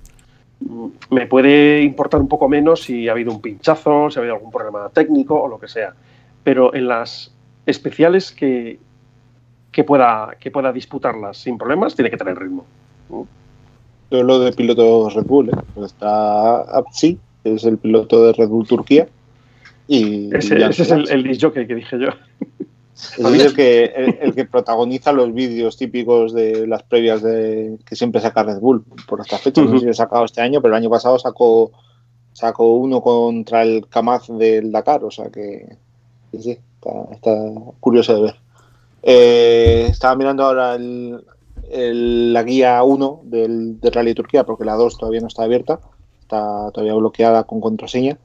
Speaker 3: mm, me puede importar un poco menos si ha habido un pinchazo, si ha habido algún problema técnico o lo que sea. Pero en las especiales que, que, pueda, que pueda disputarlas sin problemas, tiene que tener ritmo.
Speaker 2: Yo lo de pilotos Red Bull, ¿eh? Está Apsi, que es el piloto de Red Bull Turquía. Y
Speaker 3: Ese, es el, el disc jockey que dije yo.
Speaker 2: El que, el, el que protagoniza los vídeos típicos de las previas de que siempre saca Red Bull por estas fechas. No sé si lo ha sacado este año, pero el año pasado sacó, sacó uno contra el Kamaz del Dakar. O sea que sí, sí, está, está curioso de ver. Eh, estaba mirando ahora el- el- la guía 1 del, del Rally Turquía, porque la 2 todavía no está abierta, está todavía bloqueada con contraseña.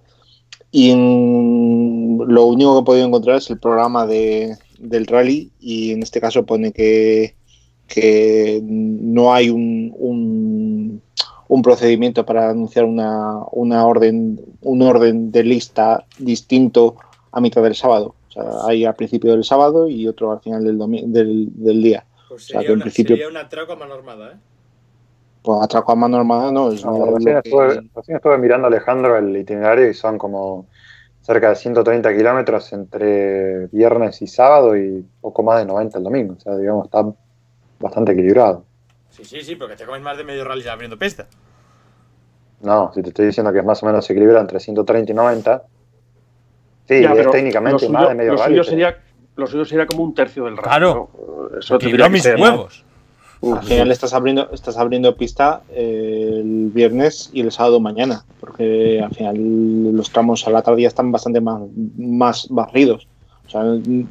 Speaker 2: Y en- lo único que he podido encontrar es el programa de, del rally y en este caso pone que, que no hay un, un, un procedimiento para anunciar una, una orden, un orden de lista distinto a mitad del sábado. O sea, hay al principio del sábado y otro al final del, del, del día.
Speaker 1: Pues
Speaker 2: sea, que en principio-
Speaker 1: una troca más normada, ¿eh?
Speaker 2: Pues atraco a mano armada no es
Speaker 4: No, recién,
Speaker 2: que-
Speaker 4: estuve, recién estuve mirando Alejandro el itinerario y son como cerca de 130 kilómetros entre viernes y sábado y poco más de 90 el domingo. O sea, digamos, está bastante equilibrado.
Speaker 1: Sí, sí, sí, porque te comes más de medio rally abriendo pista.
Speaker 4: No, si te estoy diciendo que es más o menos equilibrado entre 130 y 90. Sí,
Speaker 3: Ya,
Speaker 4: es técnicamente
Speaker 3: lo
Speaker 4: más
Speaker 3: suyo-
Speaker 4: de medio
Speaker 3: lo
Speaker 4: rally.
Speaker 3: suyo
Speaker 4: pero-
Speaker 3: sería, lo suyo sería como un tercio del rally.
Speaker 1: Claro.
Speaker 3: ¿no? Eso
Speaker 1: mis
Speaker 3: ser-
Speaker 2: Al final estás abriendo, estás abriendo pista eh, el viernes y el sábado mañana, porque al final los tramos a la tarde ya están bastante más, más barridos. O sea,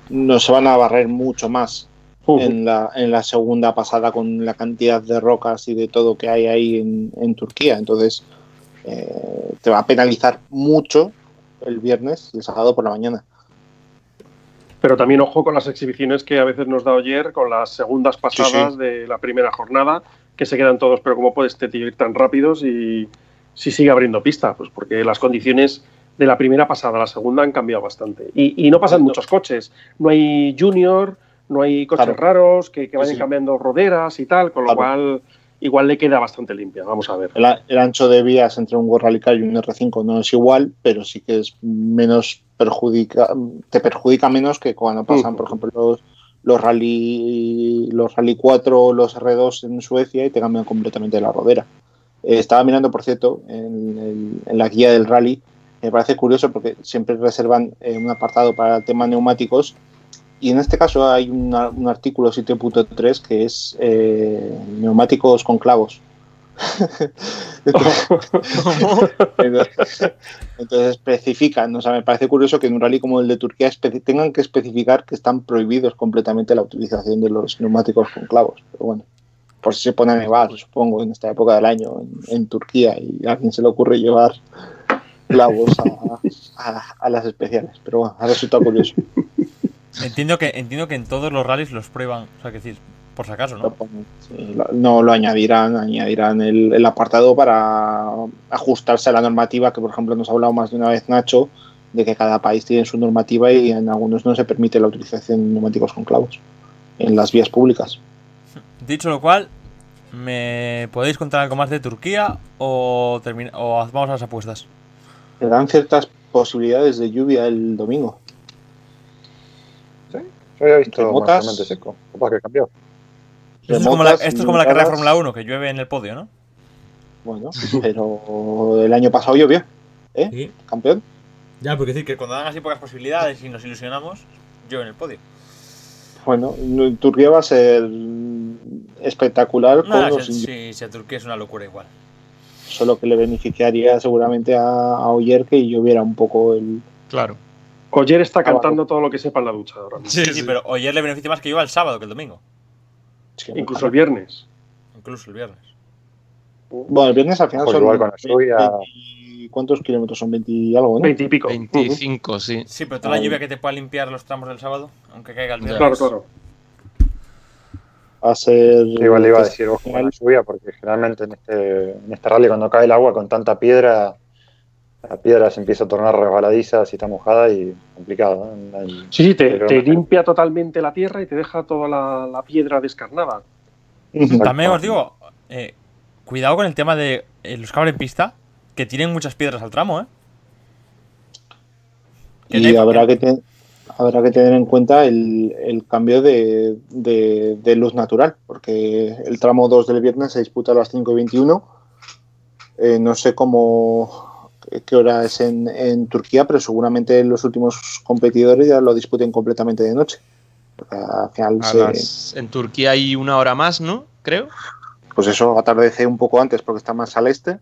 Speaker 2: no se van a barrer mucho más en la, en la segunda pasada con la cantidad de rocas y de todo que hay ahí en, en Turquía. Entonces, eh, te va a penalizar mucho el viernes y el sábado por la mañana.
Speaker 3: Pero también ojo con las exhibiciones que a veces nos da ayer con las segundas pasadas
Speaker 2: sí.
Speaker 3: de la primera jornada, que se quedan todos, pero ¿cómo puede este tío ir tan rápido si, si sigue abriendo pista? Pues porque las condiciones de la primera pasada a la segunda han cambiado bastante. Y, y no pasan
Speaker 2: No.
Speaker 3: muchos coches. No hay junior, no hay coches
Speaker 2: Claro.
Speaker 3: raros que, que vayan
Speaker 2: sí.
Speaker 3: cambiando roderas y tal, con lo
Speaker 2: Claro.
Speaker 3: cual igual le queda bastante limpia. Vamos a ver.
Speaker 2: El, ancho de vías entre un World Rally Car y un R5 no es igual, pero sí que es menos perjudica, te perjudica menos que cuando pasan, por ejemplo, los, los Rally los Rally 4 o los R2 en Suecia y te cambian completamente la rodera. Eh, estaba mirando, por cierto, en, el- en la guía del rally, me parece curioso porque siempre reservan eh, un apartado para el tema neumáticos y en este caso hay una- un artículo 7.3 que es eh, neumáticos con clavos. [laughs] [laughs] entonces, entonces especifican, o sea, me parece curioso que en un rally como el de Turquía tengan que especificar que están prohibidos completamente la utilización de los neumáticos con clavos. Pero bueno, por si se pone a nevar, supongo, en esta época del año en, en Turquía y a alguien se le ocurre llevar clavos a, a- a las especiales. Pero bueno, ha resultado curioso.
Speaker 1: Entiendo que, entiendo que en todos los rallies los prueban. O sea, que decir, por si acaso,
Speaker 2: Lo
Speaker 1: ¿no?
Speaker 2: ponen, sí, lo- no lo añadirán, añadirán el, el apartado para ajustarse a la normativa que, por ejemplo, nos ha hablado más de una vez Nacho, de que cada país tiene su normativa y en algunos no se permite la utilización de neumáticos con clavos en las vías públicas.
Speaker 1: Dicho lo cual, ¿me podéis contar algo más de Turquía o, o vamos a las apuestas?
Speaker 2: Le dan ciertas posibilidades de lluvia el domingo.
Speaker 4: Yo había visto seco. Capaz que cambió.
Speaker 1: Esto es como la,
Speaker 2: Remotas,
Speaker 1: esto es como la carrera de. Fórmula 1, que llueve en el podio, ¿no?
Speaker 2: Bueno, pero el año pasado llovió, ¿eh?
Speaker 1: Sí.
Speaker 2: Campeón.
Speaker 1: Ya, porque decir que cuando dan así pocas posibilidades y nos ilusionamos, yo en el podio.
Speaker 2: Bueno, Turquía va a ser espectacular con
Speaker 1: Nada,
Speaker 2: los
Speaker 1: si,
Speaker 2: indios.
Speaker 1: si, si a Turquía es una locura igual.
Speaker 2: Solo que le beneficiaría seguramente a, a Oyer que lloviera un poco el.
Speaker 6: Claro.
Speaker 3: Oyer está
Speaker 2: Abajo.
Speaker 3: cantando todo lo que sepa en la ducha ahora mismo.
Speaker 1: Sí, sí, pero ayer le beneficia más que yo el sábado que el domingo.
Speaker 3: Incluso el viernes.
Speaker 1: Incluso el viernes.
Speaker 2: Bueno, el viernes al final
Speaker 4: Ojo,
Speaker 2: son.
Speaker 4: igual con la lluvia.
Speaker 2: 20 ¿Cuántos kilómetros son? 20 y algo, ¿no?
Speaker 3: Veinte y pico.
Speaker 6: 25, sí.
Speaker 1: Sí, pero toda la lluvia que te pueda limpiar los tramos del sábado, aunque caiga el viernes.
Speaker 3: Claro, claro.
Speaker 2: Va a ser.
Speaker 4: Sí, igual le iba a decir ojo con la lluvia, porque generalmente en este, en este rally cuando cae el agua con tanta piedra, la piedra se empieza a tornar resbaladiza si está mojada y complicado. ¿no? Hay-
Speaker 3: Sí, sí, te, te limpia totalmente la tierra y te deja toda la, la piedra descarnada.
Speaker 1: También os digo, eh, cuidado con el tema de eh, los que abren pista, que tienen muchas piedras al tramo, ¿eh?
Speaker 2: Y habrá que, te- habrá que tener en cuenta el, el cambio de, de- de luz natural, porque el tramo 2 del viernes se disputa a las 5 y 21. Eh, no sé cómo qué hora es en, en Turquía, pero seguramente los últimos competidores ya lo disputen completamente de noche. Porque al final,
Speaker 6: A
Speaker 2: se-
Speaker 6: las- en Turquía hay una hora más, ¿no? Creo.
Speaker 2: pues eso, atardece un poco antes porque está más al este.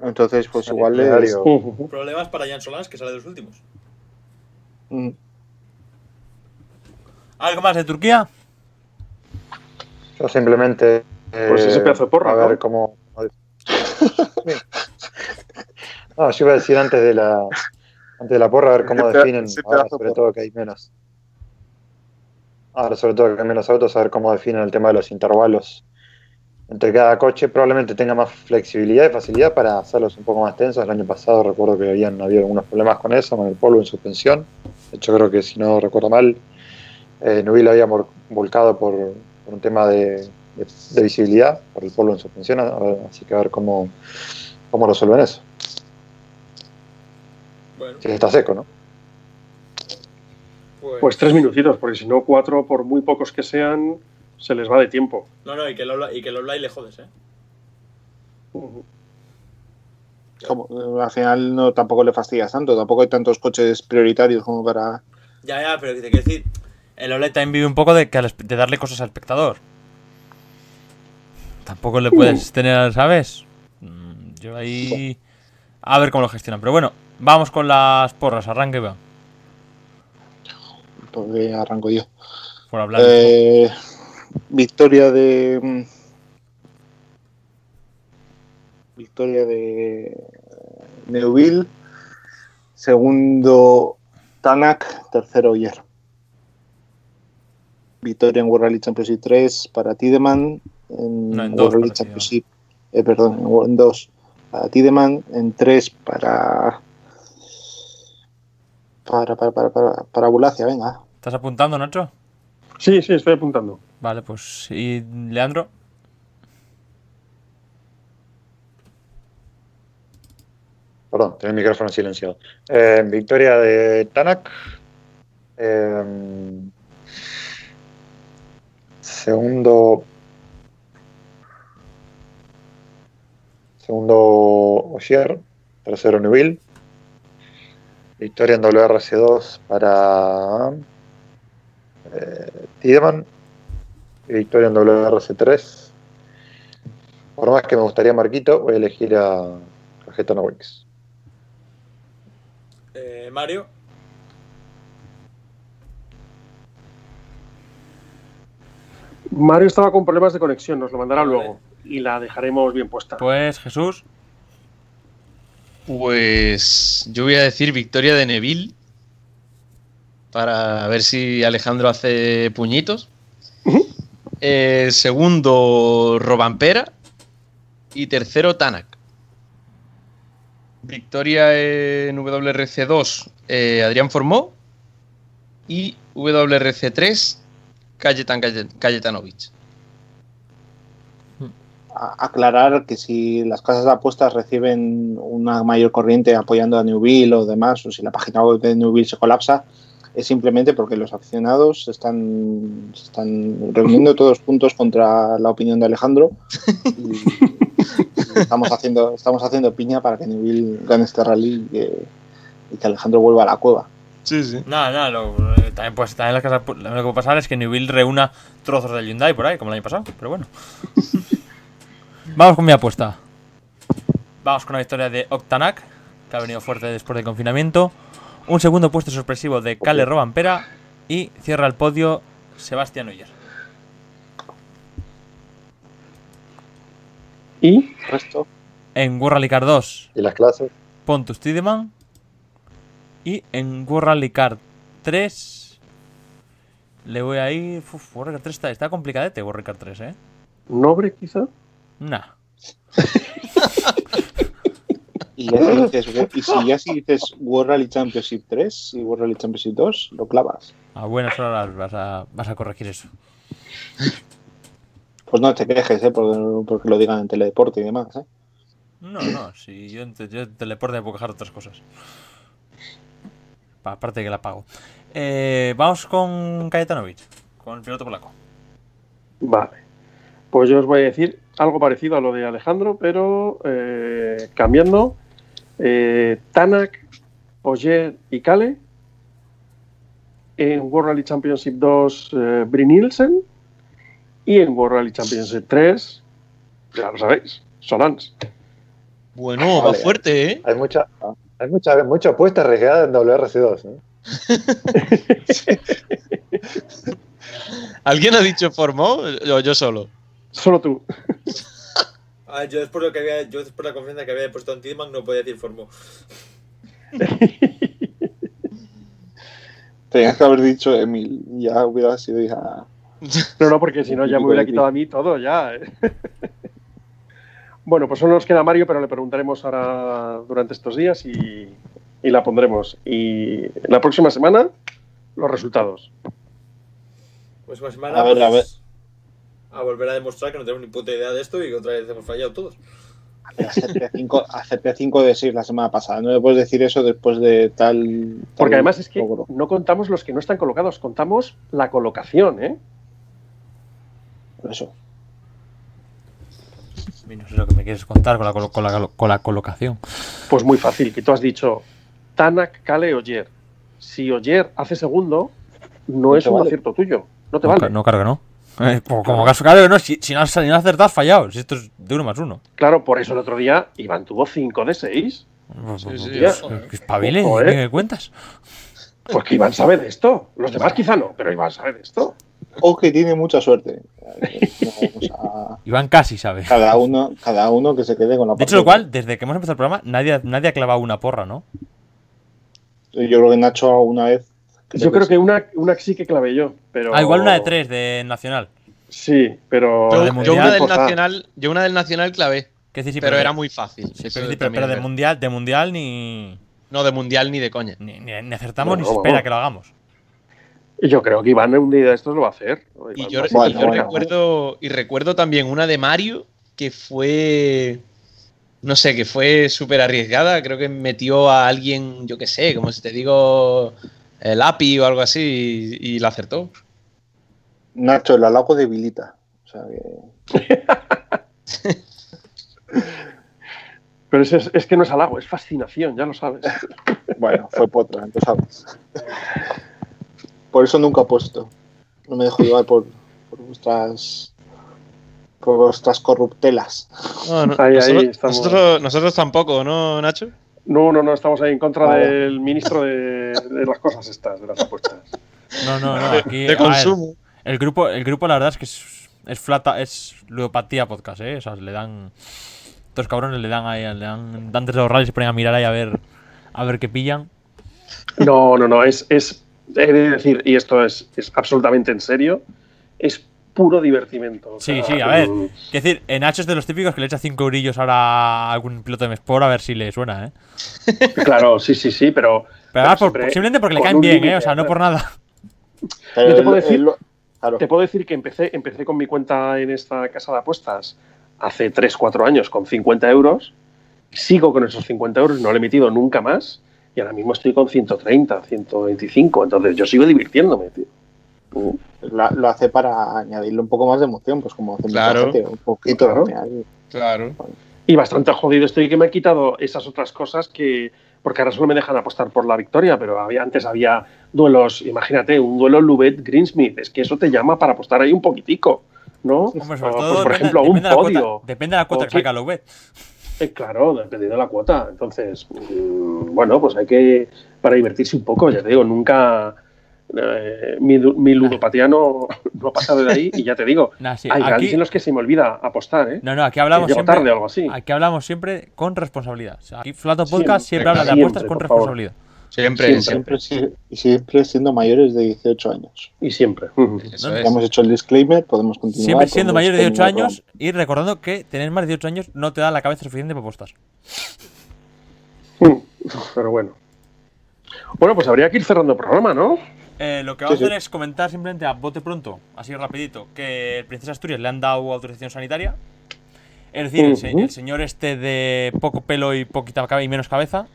Speaker 2: Entonces, pues
Speaker 4: El
Speaker 2: igual es. [laughs]
Speaker 1: Problemas para Jan Solans, que sale de los últimos.
Speaker 2: Mm,
Speaker 1: ¿Algo más de Turquía?
Speaker 4: Yo simplemente.
Speaker 3: Pues ese
Speaker 4: eh,
Speaker 3: pedazo de porra,
Speaker 4: A ver
Speaker 3: ¿no?
Speaker 4: cómo. [laughs] No, yo iba a decir antes de la. Antes de la porra, a ver cómo definen. Ahora, sobre todo que hay menos. Ahora, sobre todo que hay menos autos, a ver cómo definen el tema de los intervalos entre cada coche. Probablemente tenga más flexibilidad y facilidad para hacerlos un poco más tensos. El año pasado recuerdo que habían habido algunos problemas con eso, con el polvo en suspensión. De hecho, creo que si no recuerdo mal, eh, Nubil había volcado por, por un tema de, de- de visibilidad, por el polvo en suspensión. así que a ver cómo, cómo resuelven eso.
Speaker 1: Bueno,
Speaker 4: Si está seco, ¿no?
Speaker 3: Pues tres minutitos, porque si no, cuatro, por muy pocos que sean, se les va de tiempo.
Speaker 1: No, no, y que lo, y que lo le jodes, ¿eh?
Speaker 2: como- al final no tampoco le fastidias tanto, tampoco hay tantos coches prioritarios como para...
Speaker 1: Ya, ya, pero que te quiero decir, el OLED también vive un poco de, de darle cosas al espectador. Tampoco le puedes tener, ¿sabes? Mm, Yo ahí... A ver cómo lo gestionan. Pero bueno, vamos con las porras, arranque va.
Speaker 2: Porque arranco yo.
Speaker 1: Por hablar.
Speaker 2: Eh, victoria de. Victoria de Neuville. Segundo Tanak. Tercero Oyer. Victoria en World Rally Championship 3 para Tideman. En,
Speaker 1: No, en
Speaker 2: World Rally Championship. eh, perdón, en, en dos para Tideman. En tres para. Para, para, para, para, para Bulacia, venga.
Speaker 1: ¿Estás apuntando, Nacho?
Speaker 3: Sí, sí, estoy apuntando.
Speaker 1: Vale, pues. ¿Y Leandro?
Speaker 4: Perdón, tenía el micrófono silenciado. Eh, victoria de Tanak. Eh, segundo. Segundo Ogier. Tercero Newville. Victoria en WRC2 para eh, Tiedemann. Y victoria en WRC3. Por más que me gustaría Marquito, voy a elegir a Cajetano Wix.
Speaker 1: Eh, Mario.
Speaker 3: Mario estaba con problemas de conexión, nos lo mandará
Speaker 1: Vale.
Speaker 3: luego. Y la dejaremos bien puesta.
Speaker 1: Pues Jesús.
Speaker 6: Pues yo voy a decir victoria de Neville. Para ver si Alejandro hace puñitos. Eh, segundo, Robampera. Y tercero, Tanak. Victoria en WRC2, eh, Adrián Formó. Y WRC3, Kajetan Kajet- Kajetanovic.
Speaker 2: a- aclarar que si las casas de apuestas reciben una mayor corriente apoyando a Newville o demás, o si la página web de Newville se colapsa, es simplemente porque los aficionados se están, están reuniendo todos juntos contra la opinión de Alejandro. Y, estamos haciendo, estamos haciendo piña para que Neville gane este rally y que, y que Alejandro vuelva a la cueva.
Speaker 6: Sí, sí.
Speaker 1: Nada, nada, lo- eh, también, pues, también las casas, lo que puede pasar es que Newville reúna trozos del Hyundai por ahí, como el año pasado, pero bueno. [laughs] Vamos con mi apuesta. Vamos con la victoria de Octanac, que ha venido fuerte después del confinamiento. Un segundo puesto sorpresivo de Cale Robampera. Y cierra el podio Sebastián Oyer.
Speaker 3: Y
Speaker 2: El resto,
Speaker 1: En World Rally Car 2,
Speaker 4: ¿Y las clases?
Speaker 1: Pontus Tideman. Y en World Rally Car 3, le voy a ir. Uf, World Rally Car 3 está, está complicadete, World Rally Car 3, eh.
Speaker 3: Nobre, quizá.
Speaker 1: Nah.
Speaker 2: y, ya si dices, y si ya si dices World Rally Championship 3 y World Rally Championship 2, lo clavas.
Speaker 1: A buenas horas vas a, vas a corregir eso.
Speaker 2: Pues no te quejes, ¿eh? porque, porque lo digan en teledeporte y demás. ¿eh?
Speaker 1: No, no, si yo, en te- yo en teleporte me puedo quejar de otras cosas. Pa- Aparte de que la pago. Eh, vamos con Kajetanovic, con el piloto polaco.
Speaker 3: Vale. Pues yo os voy a decir algo parecido a lo de Alejandro, pero eh, cambiando. Eh, Tanak, Ogier y Kale. En World Rally Championship 2, eh, Brin Nielsen. Y en World Rally Championship 3, ya lo sabéis, Solans.
Speaker 6: Bueno, va
Speaker 2: Vale.
Speaker 6: fuerte, ¿eh?
Speaker 4: Hay mucha, hay mucha, mucha apuesta arriesgada en WRC2. ¿eh? [laughs]
Speaker 6: ¿Alguien ha dicho formó? O yo solo.
Speaker 3: Solo tú. [laughs]
Speaker 1: Ah, yo después lo que había, yo después la confianza que había puesto en Tidman no podía decir formó. [laughs]
Speaker 2: Tenías que haber dicho Emil, ya hubiera sido ya. [laughs]
Speaker 3: No, no, porque si no ya me hubiera quitado a mí todo ya. ¿eh? bueno, pues solo nos queda Mario, pero le preguntaremos ahora durante estos días y, y la pondremos. Y la próxima semana, los resultados.
Speaker 1: Pues una semana
Speaker 2: A ver, a ver.
Speaker 1: A volver a demostrar que no tenemos ni puta idea de esto y que otra vez hemos fallado todos.
Speaker 2: Acepté 5 acepté cinco de 6 la semana pasada. No me puedes decir eso después de tal. tal
Speaker 3: Porque además es que
Speaker 2: logro.
Speaker 3: no contamos los que no están colocados, contamos la colocación, ¿eh?
Speaker 2: Por eso.
Speaker 1: No sé lo que me quieres contar con la, colo- con la, con la colocación.
Speaker 3: Pues muy fácil, que tú has dicho Tanak, Kale, Oyer. Si Oyer hace segundo, no,
Speaker 2: No
Speaker 3: es un
Speaker 2: vale.
Speaker 3: acierto tuyo. No te
Speaker 1: No,
Speaker 3: vale.
Speaker 1: ca- no carga, ¿no? Eh, [laughs] como, como caso, claro que no, si, si no has, si no has acertado, has fallado. Si esto es de uno más uno.
Speaker 3: Claro, por eso el otro día Iván tuvo 5 de 6.
Speaker 1: Pues,
Speaker 6: sí,
Speaker 1: pues, ¿qué
Speaker 3: eh.
Speaker 1: me cuentas?
Speaker 3: Pues que Iván sabe de esto. Los demás [laughs] quizá no, pero Iván sabe de esto.
Speaker 2: O que tiene mucha suerte. No, [laughs] o sea,
Speaker 1: Iván casi sabe.
Speaker 2: cada, uno, cada uno que se quede con la
Speaker 1: De hecho, lo cual, desde que hemos empezado el programa, nadie, nadie ha clavado una porra, ¿no?
Speaker 2: Yo creo que Nacho una vez.
Speaker 3: Yo creo que una, una sí que clavé yo, pero...
Speaker 1: Ah, igual una de tres de Nacional.
Speaker 3: Sí, pero...
Speaker 6: Yo,
Speaker 1: de
Speaker 6: yo
Speaker 1: mundial,
Speaker 6: una del nacional, yo una del nacional clavé,
Speaker 1: Que sí, sí,
Speaker 6: pero era muy fácil.
Speaker 1: sí, pero, sí, pero- de mundial, de mundial ni,
Speaker 6: No, de mundial ni de coña.
Speaker 1: ni, ni- ni acertamos
Speaker 3: Bueno,
Speaker 1: ni se espera que lo hagamos.
Speaker 3: Y yo creo que Iván un día de estos lo va a hacer.
Speaker 6: Y yo, y
Speaker 2: bueno.
Speaker 6: recuerdo y recuerdo también una de Mario que fue no sé, que fue súper arriesgada, creo que metió a alguien, yo qué sé, como si te digo el API o algo así y, y la acertó.
Speaker 2: Nacho, el halago debilita. O sea que. [laughs]
Speaker 3: Pero es, es- es que no es halago, es fascinación, ya lo sabes. [laughs]
Speaker 2: Bueno, fue potra, empezamos. Por eso nunca he puesto. No me dejo llevar por, por vuestras. por vuestras corruptelas.
Speaker 6: No, no,
Speaker 3: Ahí, ahí
Speaker 6: nosotros,
Speaker 3: estamos.
Speaker 6: nosotros- nosotros tampoco, ¿no, Nacho?
Speaker 3: No, no, no, estamos ahí en contra
Speaker 2: Vale.
Speaker 3: del ministro de, de las cosas estas, de las apuestas.
Speaker 1: No, no, no. Aquí,
Speaker 6: de
Speaker 1: ver,
Speaker 6: consumo.
Speaker 1: el grupo, el grupo, la verdad es que es, es flata, es ludopatía podcast, ¿eh? O sea, le dan. Estos cabrones le dan ahí, le dan. Antes de los rallies se ponen a mirar ahí a ver. A ver qué pillan.
Speaker 3: No, no, no, es, es he de decir, y esto es, es absolutamente en serio, es puro divertimento. o
Speaker 1: Sí,
Speaker 3: sea,
Speaker 1: sí, a ver.
Speaker 3: mm,
Speaker 1: Es decir, en Nacho es de los típicos que le echa 5 eurillos ahora a algún piloto de Mesport a ver si le suena, ¿eh? [laughs]
Speaker 3: Claro, sí, sí, sí, pero.
Speaker 1: Pero por-
Speaker 3: siempre
Speaker 1: simplemente porque le caen bien,
Speaker 3: límite,
Speaker 1: ¿eh? O sea, no por nada.
Speaker 2: Pero
Speaker 3: Yo te puedo decir-
Speaker 2: lo- claro,
Speaker 3: Te puedo decir que empecé, empecé con mi cuenta en esta casa de apuestas hace 3, 4 años con 50 euros. Sigo con esos 50 euros, no le he metido nunca más. Y ahora mismo estoy con 130, 125. Entonces yo sigo divirtiéndome, tío.
Speaker 2: La- lo hace para añadirle un poco más de emoción, pues como hace mucha
Speaker 6: Claro.
Speaker 2: gente, un poquito.
Speaker 3: Claro.
Speaker 2: ¿no?
Speaker 6: Claro.
Speaker 3: Y bastante jodido estoy que me he quitado esas otras cosas que. Porque ahora solo me dejan apostar por la victoria, pero había, antes había duelos, imagínate, un duelo Lubet-Greensmith, es que eso te llama para apostar ahí un poquitico, ¿no?
Speaker 1: Hombre, sobre
Speaker 3: O,
Speaker 1: todo
Speaker 3: pues, por
Speaker 1: depende-
Speaker 3: ejemplo, un
Speaker 1: depende de cuota-
Speaker 3: podio.
Speaker 1: depende de la cuota
Speaker 3: O
Speaker 1: que saca Loubet.
Speaker 3: Eh, claro, dependiendo de la cuota. Entonces, mm, bueno, pues hay que, para divertirse un poco, ya te digo, nunca, eh, mi, mi ludopatía no, no ha pasado de ahí y ya te digo, [laughs]
Speaker 1: Nah, sí,
Speaker 3: hay
Speaker 1: aquí-
Speaker 3: en los que se me olvida apostar, ¿eh?
Speaker 1: No, no, aquí hablamos siempre.
Speaker 3: tarde o algo así.
Speaker 1: Aquí hablamos siempre con responsabilidad. O sea, aquí Flato Podcast siempre, habla de
Speaker 3: siempre,
Speaker 1: apuestas con responsabilidad.
Speaker 6: Siempre,
Speaker 3: Siempre.
Speaker 6: siempre.
Speaker 2: Siendo mayores de 18 años.
Speaker 3: Y siempre. [laughs]
Speaker 6: Eso es.
Speaker 2: Hemos hecho el disclaimer, podemos continuar.
Speaker 1: Siempre siendo
Speaker 2: podemos
Speaker 1: mayor de 18
Speaker 2: terminar
Speaker 1: años y recordando que tener más de 18 años no te da la cabeza suficiente para apostar.
Speaker 3: Mm, Pero bueno. Bueno, pues habría que ir cerrando el programa, ¿no?
Speaker 1: Eh, lo que vamos
Speaker 2: Sí,
Speaker 1: a
Speaker 2: sí.
Speaker 1: hacer es comentar simplemente a bote pronto, así rapidito, que el Princesa Asturias le han dado autorización sanitaria. Es decir, el, señor este de poco pelo y poquita y menos cabeza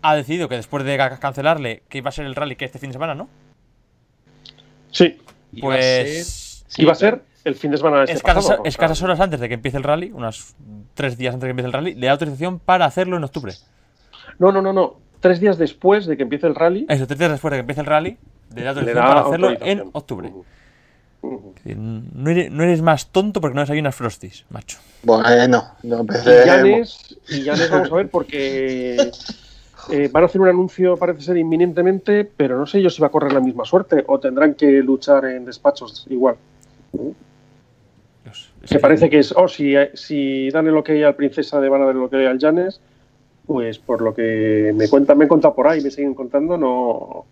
Speaker 1: ha decidido que después de ca- cancelarle, que iba a ser el rally que este fin de semana, ¿no?
Speaker 3: Sí.
Speaker 6: Iba a ser-
Speaker 1: Pues
Speaker 6: Sí,
Speaker 3: Iba a
Speaker 6: claro.
Speaker 3: ser el fin de semana de este
Speaker 1: escasas,
Speaker 3: pasado,
Speaker 1: escasas horas antes de que empiece el rally, unas tres días antes de que empiece el rally, le da autorización para hacerlo en octubre.
Speaker 3: No, no, no, no. Tres días después de que empiece el rally,
Speaker 1: Eso, tres días después de que empiece el rally, le da
Speaker 3: le da
Speaker 1: para hacerlo en octubre. No eres, no eres más tonto porque no desayunas Frosties, macho.
Speaker 2: Bueno, eh, no, no
Speaker 3: Y
Speaker 2: empecé.
Speaker 3: Llanes, y Llanes vamos a ver porque [laughs] eh, van a hacer un anuncio, parece ser inminentemente, pero no sé yo si va a correr la misma suerte o tendrán que luchar en despachos igual.
Speaker 1: Dios, que-
Speaker 3: parece que es, oh, si, si dan el ok al Princesa de van a dar el ok al Llanes, pues por lo que me cuentan, me han contado por ahí, me siguen contando, no,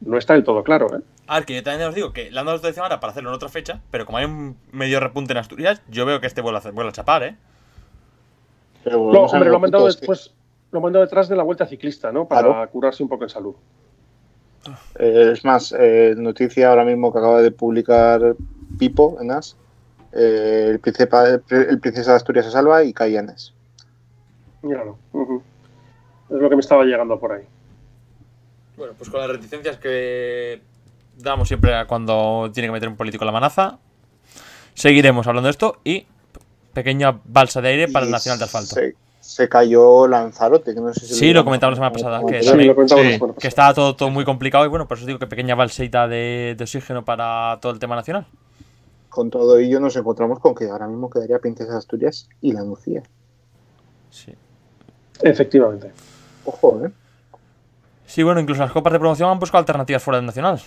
Speaker 3: no está del todo claro. ¿eh?
Speaker 1: A ver, que yo también os digo que le han dado autorización ahora para hacerlo en otra fecha, pero como hay un medio repunte en Asturias, yo veo que este vuelve a, hacer- vuelve a chapar, ¿eh?
Speaker 2: Pero
Speaker 3: No, hombre, lo han mandado
Speaker 2: que,
Speaker 3: después, lo mandado detrás de la vuelta ciclista, ¿no? Para
Speaker 2: Claro.
Speaker 3: curarse un poco en salud.
Speaker 2: eh, es más, eh, noticia ahora mismo que acaba de publicar Pipo en As. eh, el, Princesa, el Princesa de Asturias se salva y cae Llanes.
Speaker 3: Míralo. Ujú. Es lo que me estaba llegando por ahí.
Speaker 1: Bueno, pues con las reticencias que damos siempre a cuando tiene que meter un político la manaza, seguiremos hablando de esto y pequeña balsa de aire para el Nacional de Asfalto.
Speaker 2: Se, se cayó Lanzarote, que no sé si
Speaker 1: Sí, lo comentamos la semana pasada, que
Speaker 3: Sí,
Speaker 1: también-
Speaker 3: lo comentamos
Speaker 6: sí,
Speaker 3: la semana
Speaker 1: Que
Speaker 3: pasada.
Speaker 1: está todo, todo muy complicado y bueno, por eso digo que pequeña balseita de, de oxígeno para todo el tema nacional.
Speaker 2: Con todo ello nos encontramos con que ahora mismo quedaría Princesa de Asturias y la Lucía.
Speaker 1: Sí.
Speaker 3: Efectivamente.
Speaker 2: Ojo, ¿eh?
Speaker 1: Sí, bueno, incluso las copas de promoción han buscado alternativas fuera del nacional.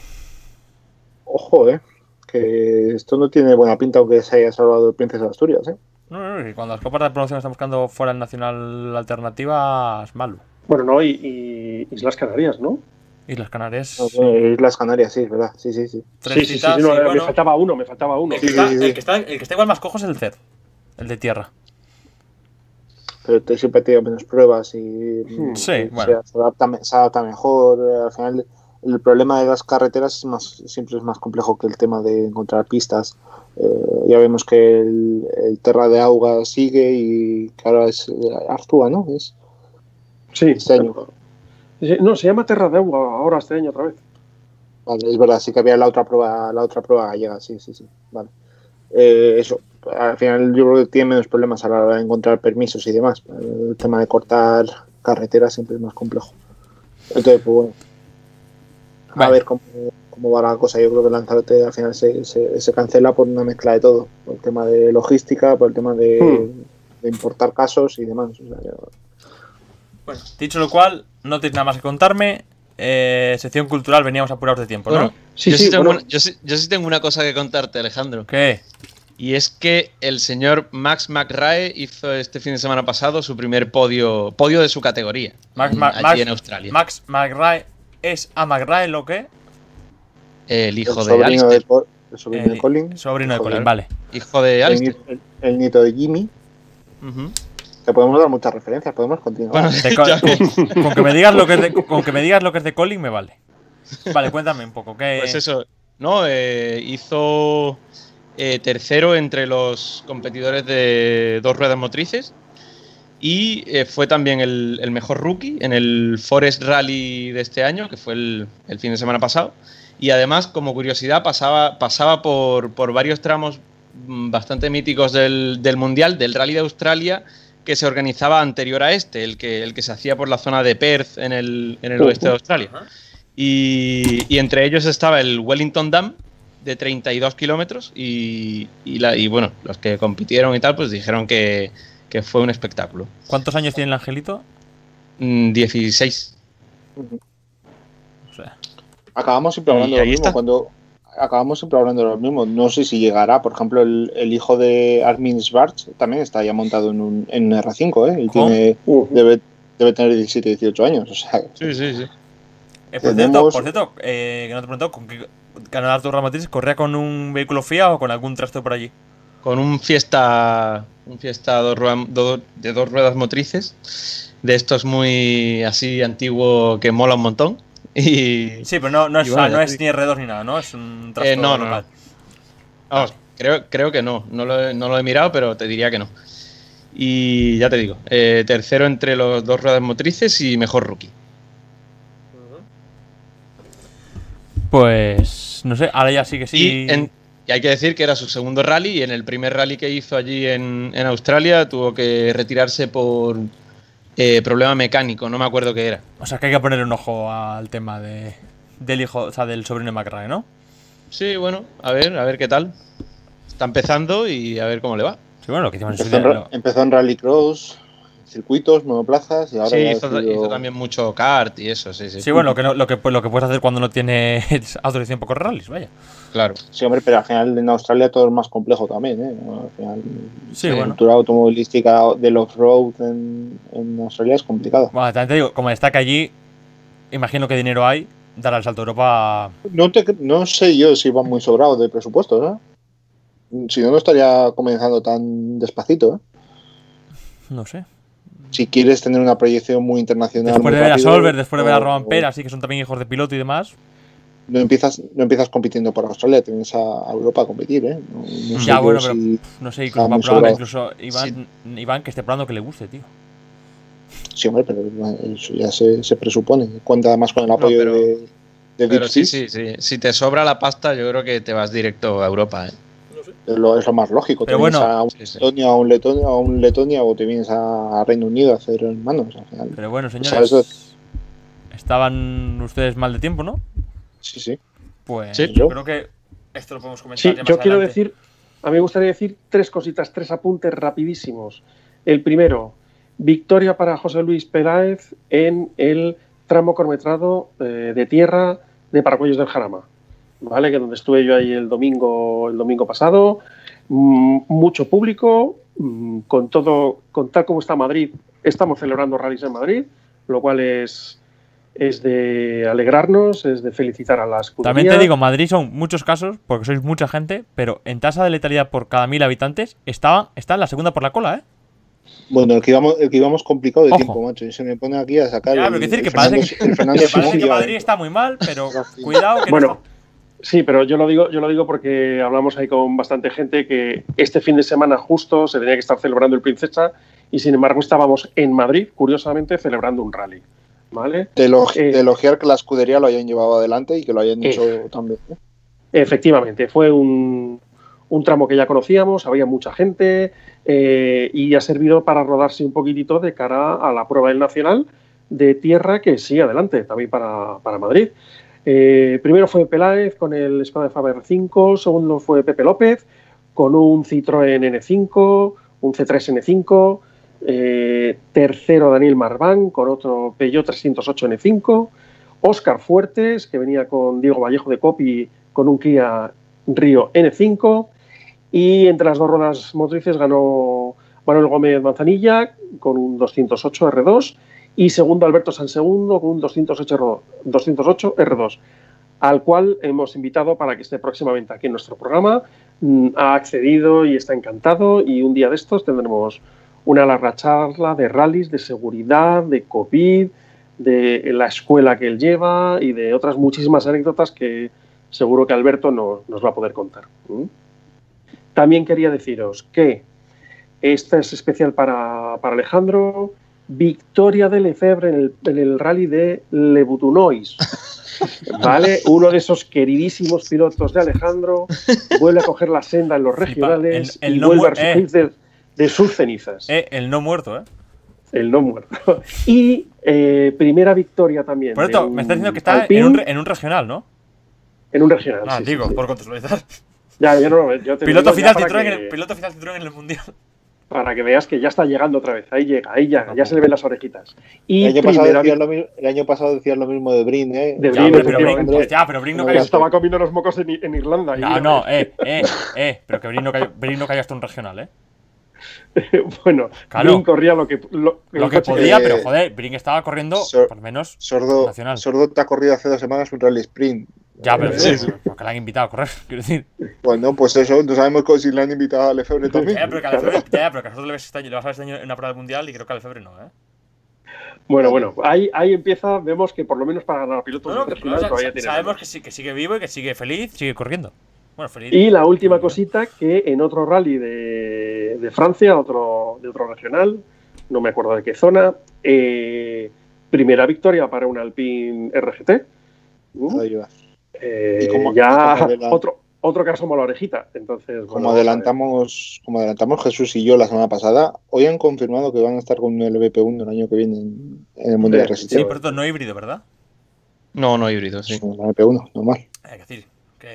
Speaker 2: Ojo, ¿eh? Que esto no tiene buena pinta aunque se haya salvado el Princesa de Asturias, ¿eh?
Speaker 1: No, no, no, y cuando las copas de promoción están buscando fuera del nacional alternativas, malo.
Speaker 3: Bueno, no, y, y Islas Canarias, ¿no?
Speaker 1: Islas Canarias.
Speaker 2: No, eh, Islas Canarias, sí, es verdad. Sí, sí, sí.
Speaker 1: tres
Speaker 3: sí, sí, sí,
Speaker 1: citas,
Speaker 3: sí, no,
Speaker 1: y
Speaker 3: me
Speaker 1: bueno,
Speaker 3: faltaba uno, me faltaba uno.
Speaker 1: el, que está,
Speaker 2: sí, sí.
Speaker 1: el que está- el que está igual más cojo es el CER, el de tierra.
Speaker 2: Pero te siempre tiene menos pruebas y
Speaker 3: Hmm.
Speaker 1: Sí,
Speaker 2: se,
Speaker 1: bueno.
Speaker 2: se adapta, me- se adapta mejor. eh, Al final, el problema de las carreteras es más, siempre es más complejo que el tema de encontrar pistas. Eh, ya vemos que el, el Terra de Auga sigue y que ahora es eh, Artúa, ¿no? Es
Speaker 3: Sí,
Speaker 2: este año.
Speaker 3: No, se llama Terra de Agua ahora este año otra vez.
Speaker 2: Vale, es verdad, sí que había la otra prueba, la otra prueba gallega, sí, sí, sí. Vale. Eh, eso, al final yo creo que tiene menos problemas a la hora de encontrar permisos y demás. El tema de cortar carreteras siempre es más complejo. Entonces, pues bueno. A
Speaker 1: Vale.
Speaker 2: ver cómo, cómo va la cosa. Yo creo que Lanzarote al final se, se, se cancela por una mezcla de todo. Por el tema de logística, por el tema de,
Speaker 3: Hmm.
Speaker 2: de importar casos y demás. O sea, yo-
Speaker 1: Bueno, dicho lo cual, no tenéis nada más que contarme. Eh, sección cultural, veníamos apurados de tiempo, ¿no?
Speaker 6: Bueno,
Speaker 3: Sí,
Speaker 6: yo,
Speaker 3: sí,
Speaker 6: sí tengo
Speaker 3: bueno.
Speaker 6: una, yo, sí, yo sí tengo una cosa que contarte, Alejandro.
Speaker 1: ¿Qué?
Speaker 6: Y es que el señor Max McRae hizo este fin de semana pasado su primer podio, podio de su categoría
Speaker 1: Max,
Speaker 6: en-
Speaker 1: Ma-
Speaker 6: allí
Speaker 1: Max-
Speaker 6: en Australia.
Speaker 1: Max McRae es a McRae lo que?
Speaker 6: el hijo
Speaker 2: el
Speaker 6: de
Speaker 2: sobrino
Speaker 6: Alistair,
Speaker 2: de, el sobrino de
Speaker 1: El
Speaker 2: Colin.
Speaker 1: sobrino de Colin, vale.
Speaker 6: hijo de
Speaker 2: el,
Speaker 6: Alistair.
Speaker 2: el- el nieto de Jimmy. Te podemos dar muchas referencias, podemos continuar.
Speaker 6: Bueno, [laughs]
Speaker 1: con, con que me digas lo que es de, con que me digas lo que es de Colin me vale. Vale, cuéntame un poco. ¿qué,
Speaker 6: Pues eso, ¿no? Eh, hizo eh, tercero entre los competidores de dos ruedas motrices y eh, fue también el, el mejor rookie en el Forest Rally de este año, que fue el, el fin de semana pasado. Y además, como curiosidad, pasaba, pasaba por, por varios tramos mm, bastante míticos del, del Mundial, del Rally de Australia, que se organizaba anterior a este, el que, el que se hacía por la zona de Perth en el, en el oeste de Australia. Y entre ellos estaba el Wellington Dam de 32 kilómetros y, y, la- y, bueno, los que compitieron y tal, pues dijeron que, que fue un espectáculo.
Speaker 1: ¿Cuántos años tiene el Angelito?
Speaker 6: Mm, 16.
Speaker 1: O sea,
Speaker 2: Acabamos siempre hablando de lo mismo.
Speaker 6: está.
Speaker 2: Cuando acabamos siempre hablando de lo mismo. No sé si llegará, por ejemplo, el, el hijo de Armin Schwarz también está ya montado en un, en un R5, ¿eh? Y tiene,
Speaker 3: Ujú.
Speaker 2: debe, debe tener 17, 18 años. O sea,
Speaker 6: Sí, sí, sí.
Speaker 1: Eh, por,
Speaker 2: Tenemos-
Speaker 1: cierto, por cierto, eh, que no te he preguntado, ¿con qué canal Arturo Ramatriz corría con un vehículo FIA o con algún trasto por allí?
Speaker 6: Con un fiesta, un fiesta dos ruedas- do- de dos ruedas motrices, de estos muy así antiguo que mola un montón. Y
Speaker 1: Sí, pero no, no es,
Speaker 6: bueno,
Speaker 1: ah, no ni R2 ni nada, ¿no? Es un trasto
Speaker 6: Eh, no, no,
Speaker 1: local.
Speaker 6: Vamos, creo, creo que no. No lo, he, no lo he mirado, pero te diría que no. Y ya te digo, eh, tercero entre los dos ruedas motrices y mejor rookie.
Speaker 1: Pues no sé, ahora ya sí que sí.
Speaker 6: Y, en- y hay que decir que era su segundo rally y en el primer rally que hizo allí en, en Australia tuvo que retirarse por eh, problema mecánico, no me acuerdo qué era.
Speaker 1: O sea que hay que ponerle un ojo al tema de, del hijo, o sea, del sobrino de McRae, ¿no?
Speaker 6: Sí, bueno, a ver, a ver qué tal. Está empezando y a ver cómo le va.
Speaker 1: Sí, bueno, lo que hicimos en su
Speaker 2: empezó, en, ra-
Speaker 1: lo-
Speaker 2: empezó en Rallycross, circuitos, monoplazas y ahora
Speaker 6: Sí, hizo,
Speaker 2: decidido-
Speaker 6: hizo también mucho kart y eso, sí, sí.
Speaker 1: Sí, bueno, lo que, no- lo, que, lo que puedes hacer cuando no tienes [laughs] autorización para correr rallies, vaya.
Speaker 6: Claro.
Speaker 2: Sí, hombre, pero al final en Australia todo es más complejo también, ¿eh? Al final,
Speaker 1: Sí,
Speaker 2: la
Speaker 1: bueno.
Speaker 2: cultura automovilística del off-road en, en Australia es complicada.
Speaker 1: Bueno, también te digo, como destaca allí, imagino que dinero hay, dar el salto a Europa.
Speaker 2: No, te, no sé yo si van muy sobrados de presupuestos, ¿eh? Si no, no estaría comenzando tan despacito, ¿eh?
Speaker 1: No sé.
Speaker 2: Si quieres tener una proyección muy internacional.
Speaker 1: Después
Speaker 2: muy
Speaker 1: de ver a Solver, después de ver a
Speaker 2: o-
Speaker 1: Roman Pera, así que son también hijos de piloto y demás.
Speaker 2: No empiezas, no empiezas compitiendo por Australia, te vienes a, Europa a competir, ¿eh? No, no sé
Speaker 1: Ya, bueno,
Speaker 2: si-
Speaker 1: No sé, incluso, va incluso Iván, Iván que esté probando que le guste, tío.
Speaker 2: Sí, hombre, pero eso ya se, se presupone. Cuenta además con el apoyo
Speaker 6: pero-
Speaker 2: de, de
Speaker 6: Pero sí, sí, sí. Si te sobra la pasta, yo creo que te vas directo a Europa. ¿eh?
Speaker 2: Es, lo, es lo más lógico.
Speaker 1: Pero
Speaker 2: te vienes
Speaker 1: bueno,
Speaker 2: a un
Speaker 6: Sí, sí.
Speaker 2: Letonia, a un Letonia, a un Letonia o te vienes a, Reino Unido a hacer manos. Al final.
Speaker 1: Pero bueno, señores, estaban ustedes mal de tiempo, ¿no?
Speaker 2: Sí, sí.
Speaker 1: Pues
Speaker 6: Sí.
Speaker 1: yo creo que esto lo podemos comentar
Speaker 3: Sí,
Speaker 1: ya más
Speaker 3: yo quiero
Speaker 1: adelante.
Speaker 3: decir, a mí me gustaría decir tres cositas, tres apuntes rapidísimos. El primero, victoria para José Luis Peláez en el tramo cronometrado eh, de tierra de Paracuellos del Jarama, ¿vale? Que donde estuve yo ahí el domingo, el domingo pasado, Mm, mucho público, mm, con todo, con tal como está Madrid, estamos celebrando rallies en Madrid, lo cual es es de alegrarnos, es de felicitar a las
Speaker 1: También te digo, Madrid son muchos casos, porque sois mucha gente, pero en tasa de letalidad por cada mil habitantes está, está en la segunda por la cola, ¿eh?
Speaker 2: Bueno, el que íbamos, el que íbamos complicado de
Speaker 1: Ojo.
Speaker 2: tiempo, macho. Y se me pone aquí a sacar.
Speaker 1: Ya,
Speaker 2: el,
Speaker 1: pero decir
Speaker 2: el [laughs]
Speaker 1: que parece
Speaker 2: Fernando,
Speaker 1: que-
Speaker 2: el Fernando
Speaker 1: Que parece que Madrid está muy mal, pero [laughs] cuidado que
Speaker 3: Bueno,
Speaker 1: no
Speaker 3: Sí, pero yo lo digo, yo lo digo porque hablamos ahí con bastante gente que este fin de semana justo se tenía que estar celebrando el Princesa y sin embargo estábamos en Madrid, curiosamente, celebrando un rally. ¿Vale?
Speaker 2: de,
Speaker 3: Eh.
Speaker 2: de elogiar que la escudería lo hayan llevado adelante y que lo hayan
Speaker 3: Eh.
Speaker 2: hecho también. ¿eh?
Speaker 3: Efectivamente, fue un, un tramo que ya conocíamos, había mucha gente eh, y ha servido para rodarse un poquitito de cara a la prueba del Nacional de tierra que sigue adelante, también para, para Madrid. Eh, primero fue Peláez con el Skoda Faber 5, segundo fue Pepe López con un Citroën N5, un C3 N5, eh, tercero Daniel Marván con otro Peugeot 308 N5, Óscar Fuertes, que venía con Diego Vallejo de Copi con un Kia Río N5, y entre las dos ruedas motrices ganó Manuel Gómez Manzanilla con un 208 R2 y segundo Alberto San Segundo con un 208, R2, 208 R2, al cual hemos invitado para que esté próximamente aquí en nuestro programa. Mm, Ha accedido y está encantado y un día de estos tendremos una larga charla de rallies, de seguridad, de COVID, de la escuela que él lleva y de otras muchísimas anécdotas que seguro que Alberto no- nos va a poder contar. ¿Mm? También quería deciros que esta es especial para, para Alejandro. Victoria de Lefebvre en el, en el rally de Le Boutunois. [laughs] ¿vale? Uno de esos queridísimos pilotos de Alejandro vuelve a coger la senda en los regionales
Speaker 1: el- el
Speaker 3: y
Speaker 1: no
Speaker 3: vuelve a
Speaker 1: muer- eh.
Speaker 3: resurgir de, de sus cenizas.
Speaker 1: Eh, el no muerto, ¿eh?
Speaker 3: El no muerto. [laughs] Y eh, primera victoria también.
Speaker 1: Por
Speaker 3: un
Speaker 1: me está diciendo que está en un, re- en un regional, ¿no?
Speaker 3: en un regional.
Speaker 1: Ah,
Speaker 3: sí,
Speaker 1: digo,
Speaker 3: sí.
Speaker 1: por contextualizar.
Speaker 3: Ya, yo no, yo te
Speaker 1: Piloto
Speaker 3: ya
Speaker 1: final,
Speaker 3: para
Speaker 1: Citroën
Speaker 3: que-
Speaker 1: en el, piloto final Citroën en el mundial.
Speaker 3: Para que veas que ya está llegando otra vez. Ahí llega, ahí llega, ya se le ven las orejitas. Y
Speaker 2: El año, pasado decías lo, mi- el año pasado decías lo mismo de Brin, ¿eh?
Speaker 3: De
Speaker 1: Ya,
Speaker 3: Brin,
Speaker 1: pero ya, pero Brin no
Speaker 2: No,
Speaker 3: que
Speaker 1: cayó.
Speaker 3: estaba comiendo los mocos en, en Irlanda. y-
Speaker 1: No, no, eh, eh, eh. Pero que Brin no cayó, Brin no cayó hasta un regional, ¿eh? [laughs]
Speaker 3: bueno,
Speaker 1: Claro.
Speaker 3: Brin corría lo que, lo,
Speaker 1: que podía,
Speaker 2: eh,
Speaker 1: pero joder, Brin estaba corriendo,
Speaker 2: Sor-
Speaker 1: por menos.
Speaker 2: Sordo,
Speaker 1: Nacional.
Speaker 2: Sordo te ha corrido hace dos semanas un rally sprint.
Speaker 1: Ya, pero
Speaker 3: Sí,
Speaker 1: sí, [laughs] porque le han invitado a correr, [laughs] quiero decir.
Speaker 2: Bueno, pues eso, no sabemos si le han invitado a Lefebvre también.
Speaker 1: Ya, pero que a Lefebvre, ya, ya, pero que a nosotros le, ves este año- le vas a ver este año en una prueba mundial y creo que a Lefebvre no, ¿eh?
Speaker 3: Bueno, bueno, ahí, ahí empieza, vemos que por lo menos para ganar pilotos
Speaker 1: No,
Speaker 3: todavía
Speaker 1: sa-
Speaker 3: tiene
Speaker 1: sabemos que, sí, que sigue vivo y que sigue feliz, sigue corriendo. Bueno, feliz.
Speaker 3: Y la última cosita que en otro rally de, de Francia, otro, de otro regional, no me acuerdo de qué zona, eh, primera victoria para un Alpine RGT.
Speaker 2: Ahí va.
Speaker 3: Eh,
Speaker 2: Y como-
Speaker 3: ya
Speaker 2: como
Speaker 3: otro, otro asomó la orejita. Entonces,
Speaker 2: Como
Speaker 3: bueno,
Speaker 2: adelantamos, como adelantamos Jesús y yo la semana pasada, hoy han confirmado que van a estar con el BP1 el año que viene en, en el Mundial de
Speaker 3: Sí,
Speaker 1: Sí,
Speaker 2: Resistencia.
Speaker 1: por cierto, no híbrido, ¿verdad?
Speaker 6: No, no híbrido, sí.
Speaker 2: Con la MP1, normal.
Speaker 1: Hay que decir,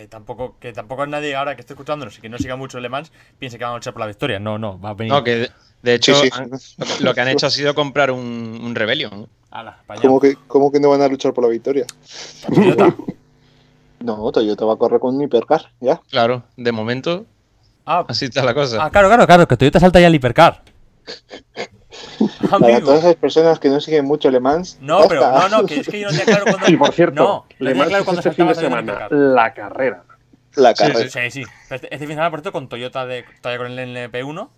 Speaker 1: que tampoco, que tampoco nadie ahora que esté escuchándonos y que no siga mucho el Le Mans piense que van a luchar por la victoria. No, no, va a venir.
Speaker 6: No, que de- hecho
Speaker 2: Sí, sí.
Speaker 6: han- lo que han hecho ha sido comprar un, un Rebellion.
Speaker 1: Ala.
Speaker 2: ¿Cómo que, ¿Cómo que no van a luchar por la victoria?
Speaker 1: Toyota. [laughs]
Speaker 2: No, Toyota va a correr con un hipercar, ya.
Speaker 6: Claro, de momento
Speaker 1: Ah,
Speaker 6: así está la cosa.
Speaker 1: ah, claro, claro, claro, que Toyota salta ya el hipercar. [laughs] [laughs]
Speaker 2: Para
Speaker 1: Amigo.
Speaker 2: todas esas personas que no siguen mucho Le Mans.
Speaker 1: No,
Speaker 2: ya
Speaker 1: pero no, no, que es que yo no tenía claro cuando. [laughs]
Speaker 3: Y por cierto,
Speaker 1: no, no
Speaker 3: Le Mans
Speaker 1: claro
Speaker 3: es
Speaker 1: cuando
Speaker 3: este fin de semana la carrera.
Speaker 2: La
Speaker 6: Sí,
Speaker 2: carrera.
Speaker 1: Sí, sí. Este, este fin de semana, por cierto, con Toyota de, todavía con el NP1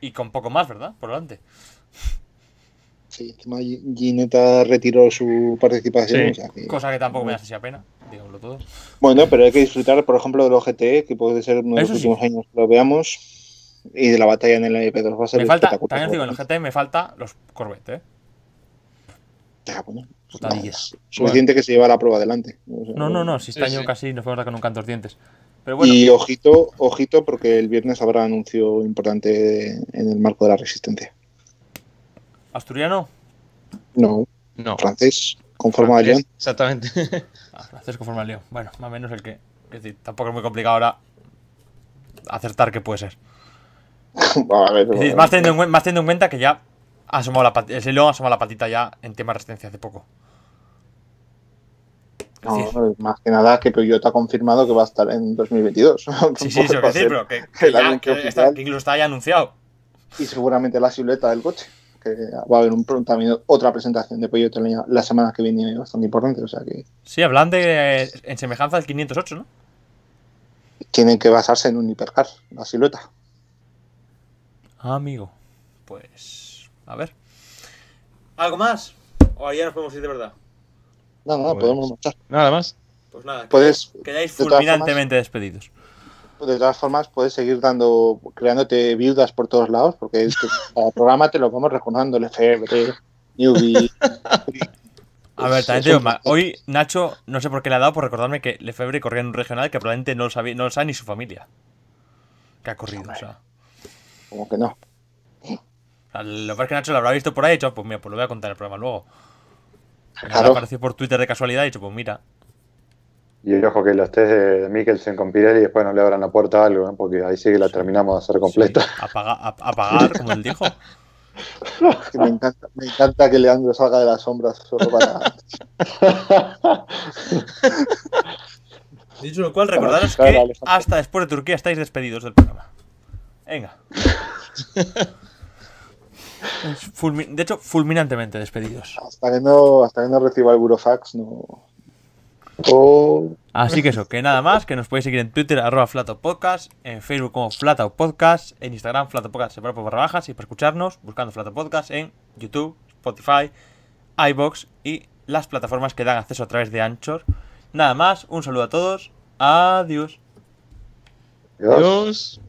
Speaker 1: y con poco más, ¿verdad? Por delante.
Speaker 2: Sí, encima Gi- Gineta retiró su participación.
Speaker 6: Sí.
Speaker 2: o sea que-
Speaker 1: Cosa que tampoco me hace esa pena, digámoslo todo.
Speaker 2: Bueno, pero hay que disfrutar, por ejemplo, de los GTE, que puede ser uno de los
Speaker 1: Eso sí.
Speaker 2: últimos años que lo veamos. Y de la batalla en el MP2 va a ser
Speaker 1: Me falta,
Speaker 2: espectacular.
Speaker 1: también os digo, en el GT me falta los Corvette, ¿eh?
Speaker 2: Bueno, pues nada, Suficiente que se lleva la prueba adelante.
Speaker 1: No, no, no, si este
Speaker 6: Sí,
Speaker 1: año
Speaker 6: sí.
Speaker 1: casi nos fuimos con un canto dientes. Pero bueno,
Speaker 2: Y ojito, ojito, porque el viernes habrá anuncio importante en el marco de la resistencia.
Speaker 1: asturiano,
Speaker 2: No,
Speaker 6: No.
Speaker 2: francés, con forma de león.
Speaker 6: Exactamente.
Speaker 1: ah, francés conforme al lío. Bueno, más o menos el que. Es decir, tampoco es muy complicado ahora acertar qué puede ser. [laughs]
Speaker 2: A ver,
Speaker 1: Es decir, más teniendo en, más teniendo en cuenta que ya ha asomado la patita, león ha asomado la patita ya en tema de resistencia hace poco.
Speaker 2: No, más que nada que Toyota ha confirmado que va a estar en 2022. [laughs]
Speaker 1: sí, sí, eso que
Speaker 2: ser
Speaker 1: pero que, que
Speaker 2: el
Speaker 1: ya-
Speaker 2: anuncio
Speaker 1: que está- que incluso está ya anunciado.
Speaker 2: Y seguramente la silueta del coche. Que va a haber un, también otra presentación de Toyota la, semana que viene bastante importante. O sea que
Speaker 1: Sí, hablan de. en semejanza del 508, ¿no?
Speaker 2: tienen que basarse en un hipercar, la silueta.
Speaker 1: Ah, amigo. Pues. A ver. ¿Algo más? ¿O ya nos podemos ir de verdad?
Speaker 2: No, no,
Speaker 6: Pues-
Speaker 2: podemos marchar.
Speaker 6: Nada más.
Speaker 1: Pues nada,
Speaker 2: Puedes,
Speaker 1: quedáis
Speaker 2: de
Speaker 1: fulminantemente despedidos.
Speaker 2: de todas formas, puedes seguir dando, creándote viudas por todos lados, porque es que [laughs] cada programa te lo vamos recordando, Lefebvre, Newbie. [laughs]
Speaker 1: A ver, también te digo, ma- hoy Nacho, no sé por qué le ha dado por recordarme que Lefebvre corría en un regional que probablemente no lo, sabía, no lo sabe ni su familia. Que ha corrido, o sea.
Speaker 2: Como que no.
Speaker 1: Lo que pasa es que Nacho lo habrá visto por ahí y ha dicho, pues mira, pues lo voy a contar en el programa luego.
Speaker 2: Claro.
Speaker 1: apareció por Twitter de casualidad y he dicho, pues mira.
Speaker 4: Y ojo que los test de Mikkelsen con Pirelli después no le abran la puerta a algo, ¿no? porque ahí sí que la terminamos de hacer completa.
Speaker 1: sí, apaga- ap- apagar, como él dijo. [laughs]
Speaker 2: Que me, encanta, me encanta que Leandro salga de las sombras solo para. [laughs]
Speaker 1: Dicho lo cual, recordaros que hasta después de Turquía estáis despedidos del programa. Venga. [laughs] De hecho, fulminantemente despedidos.
Speaker 2: Hasta que no, hasta que no reciba el burofax, no.
Speaker 4: Oh,
Speaker 1: Así que eso, que nada más, que nos podéis seguir en Twitter, arroba Podcast, en Facebook como Flato Podcast, en Instagram Flato Podcast separado por barra bajas y para escucharnos buscando Flato Podcast en YouTube, Spotify, iBox y las plataformas que dan acceso a través de Anchor. Nada más, un saludo a todos, adiós.
Speaker 6: Adiós.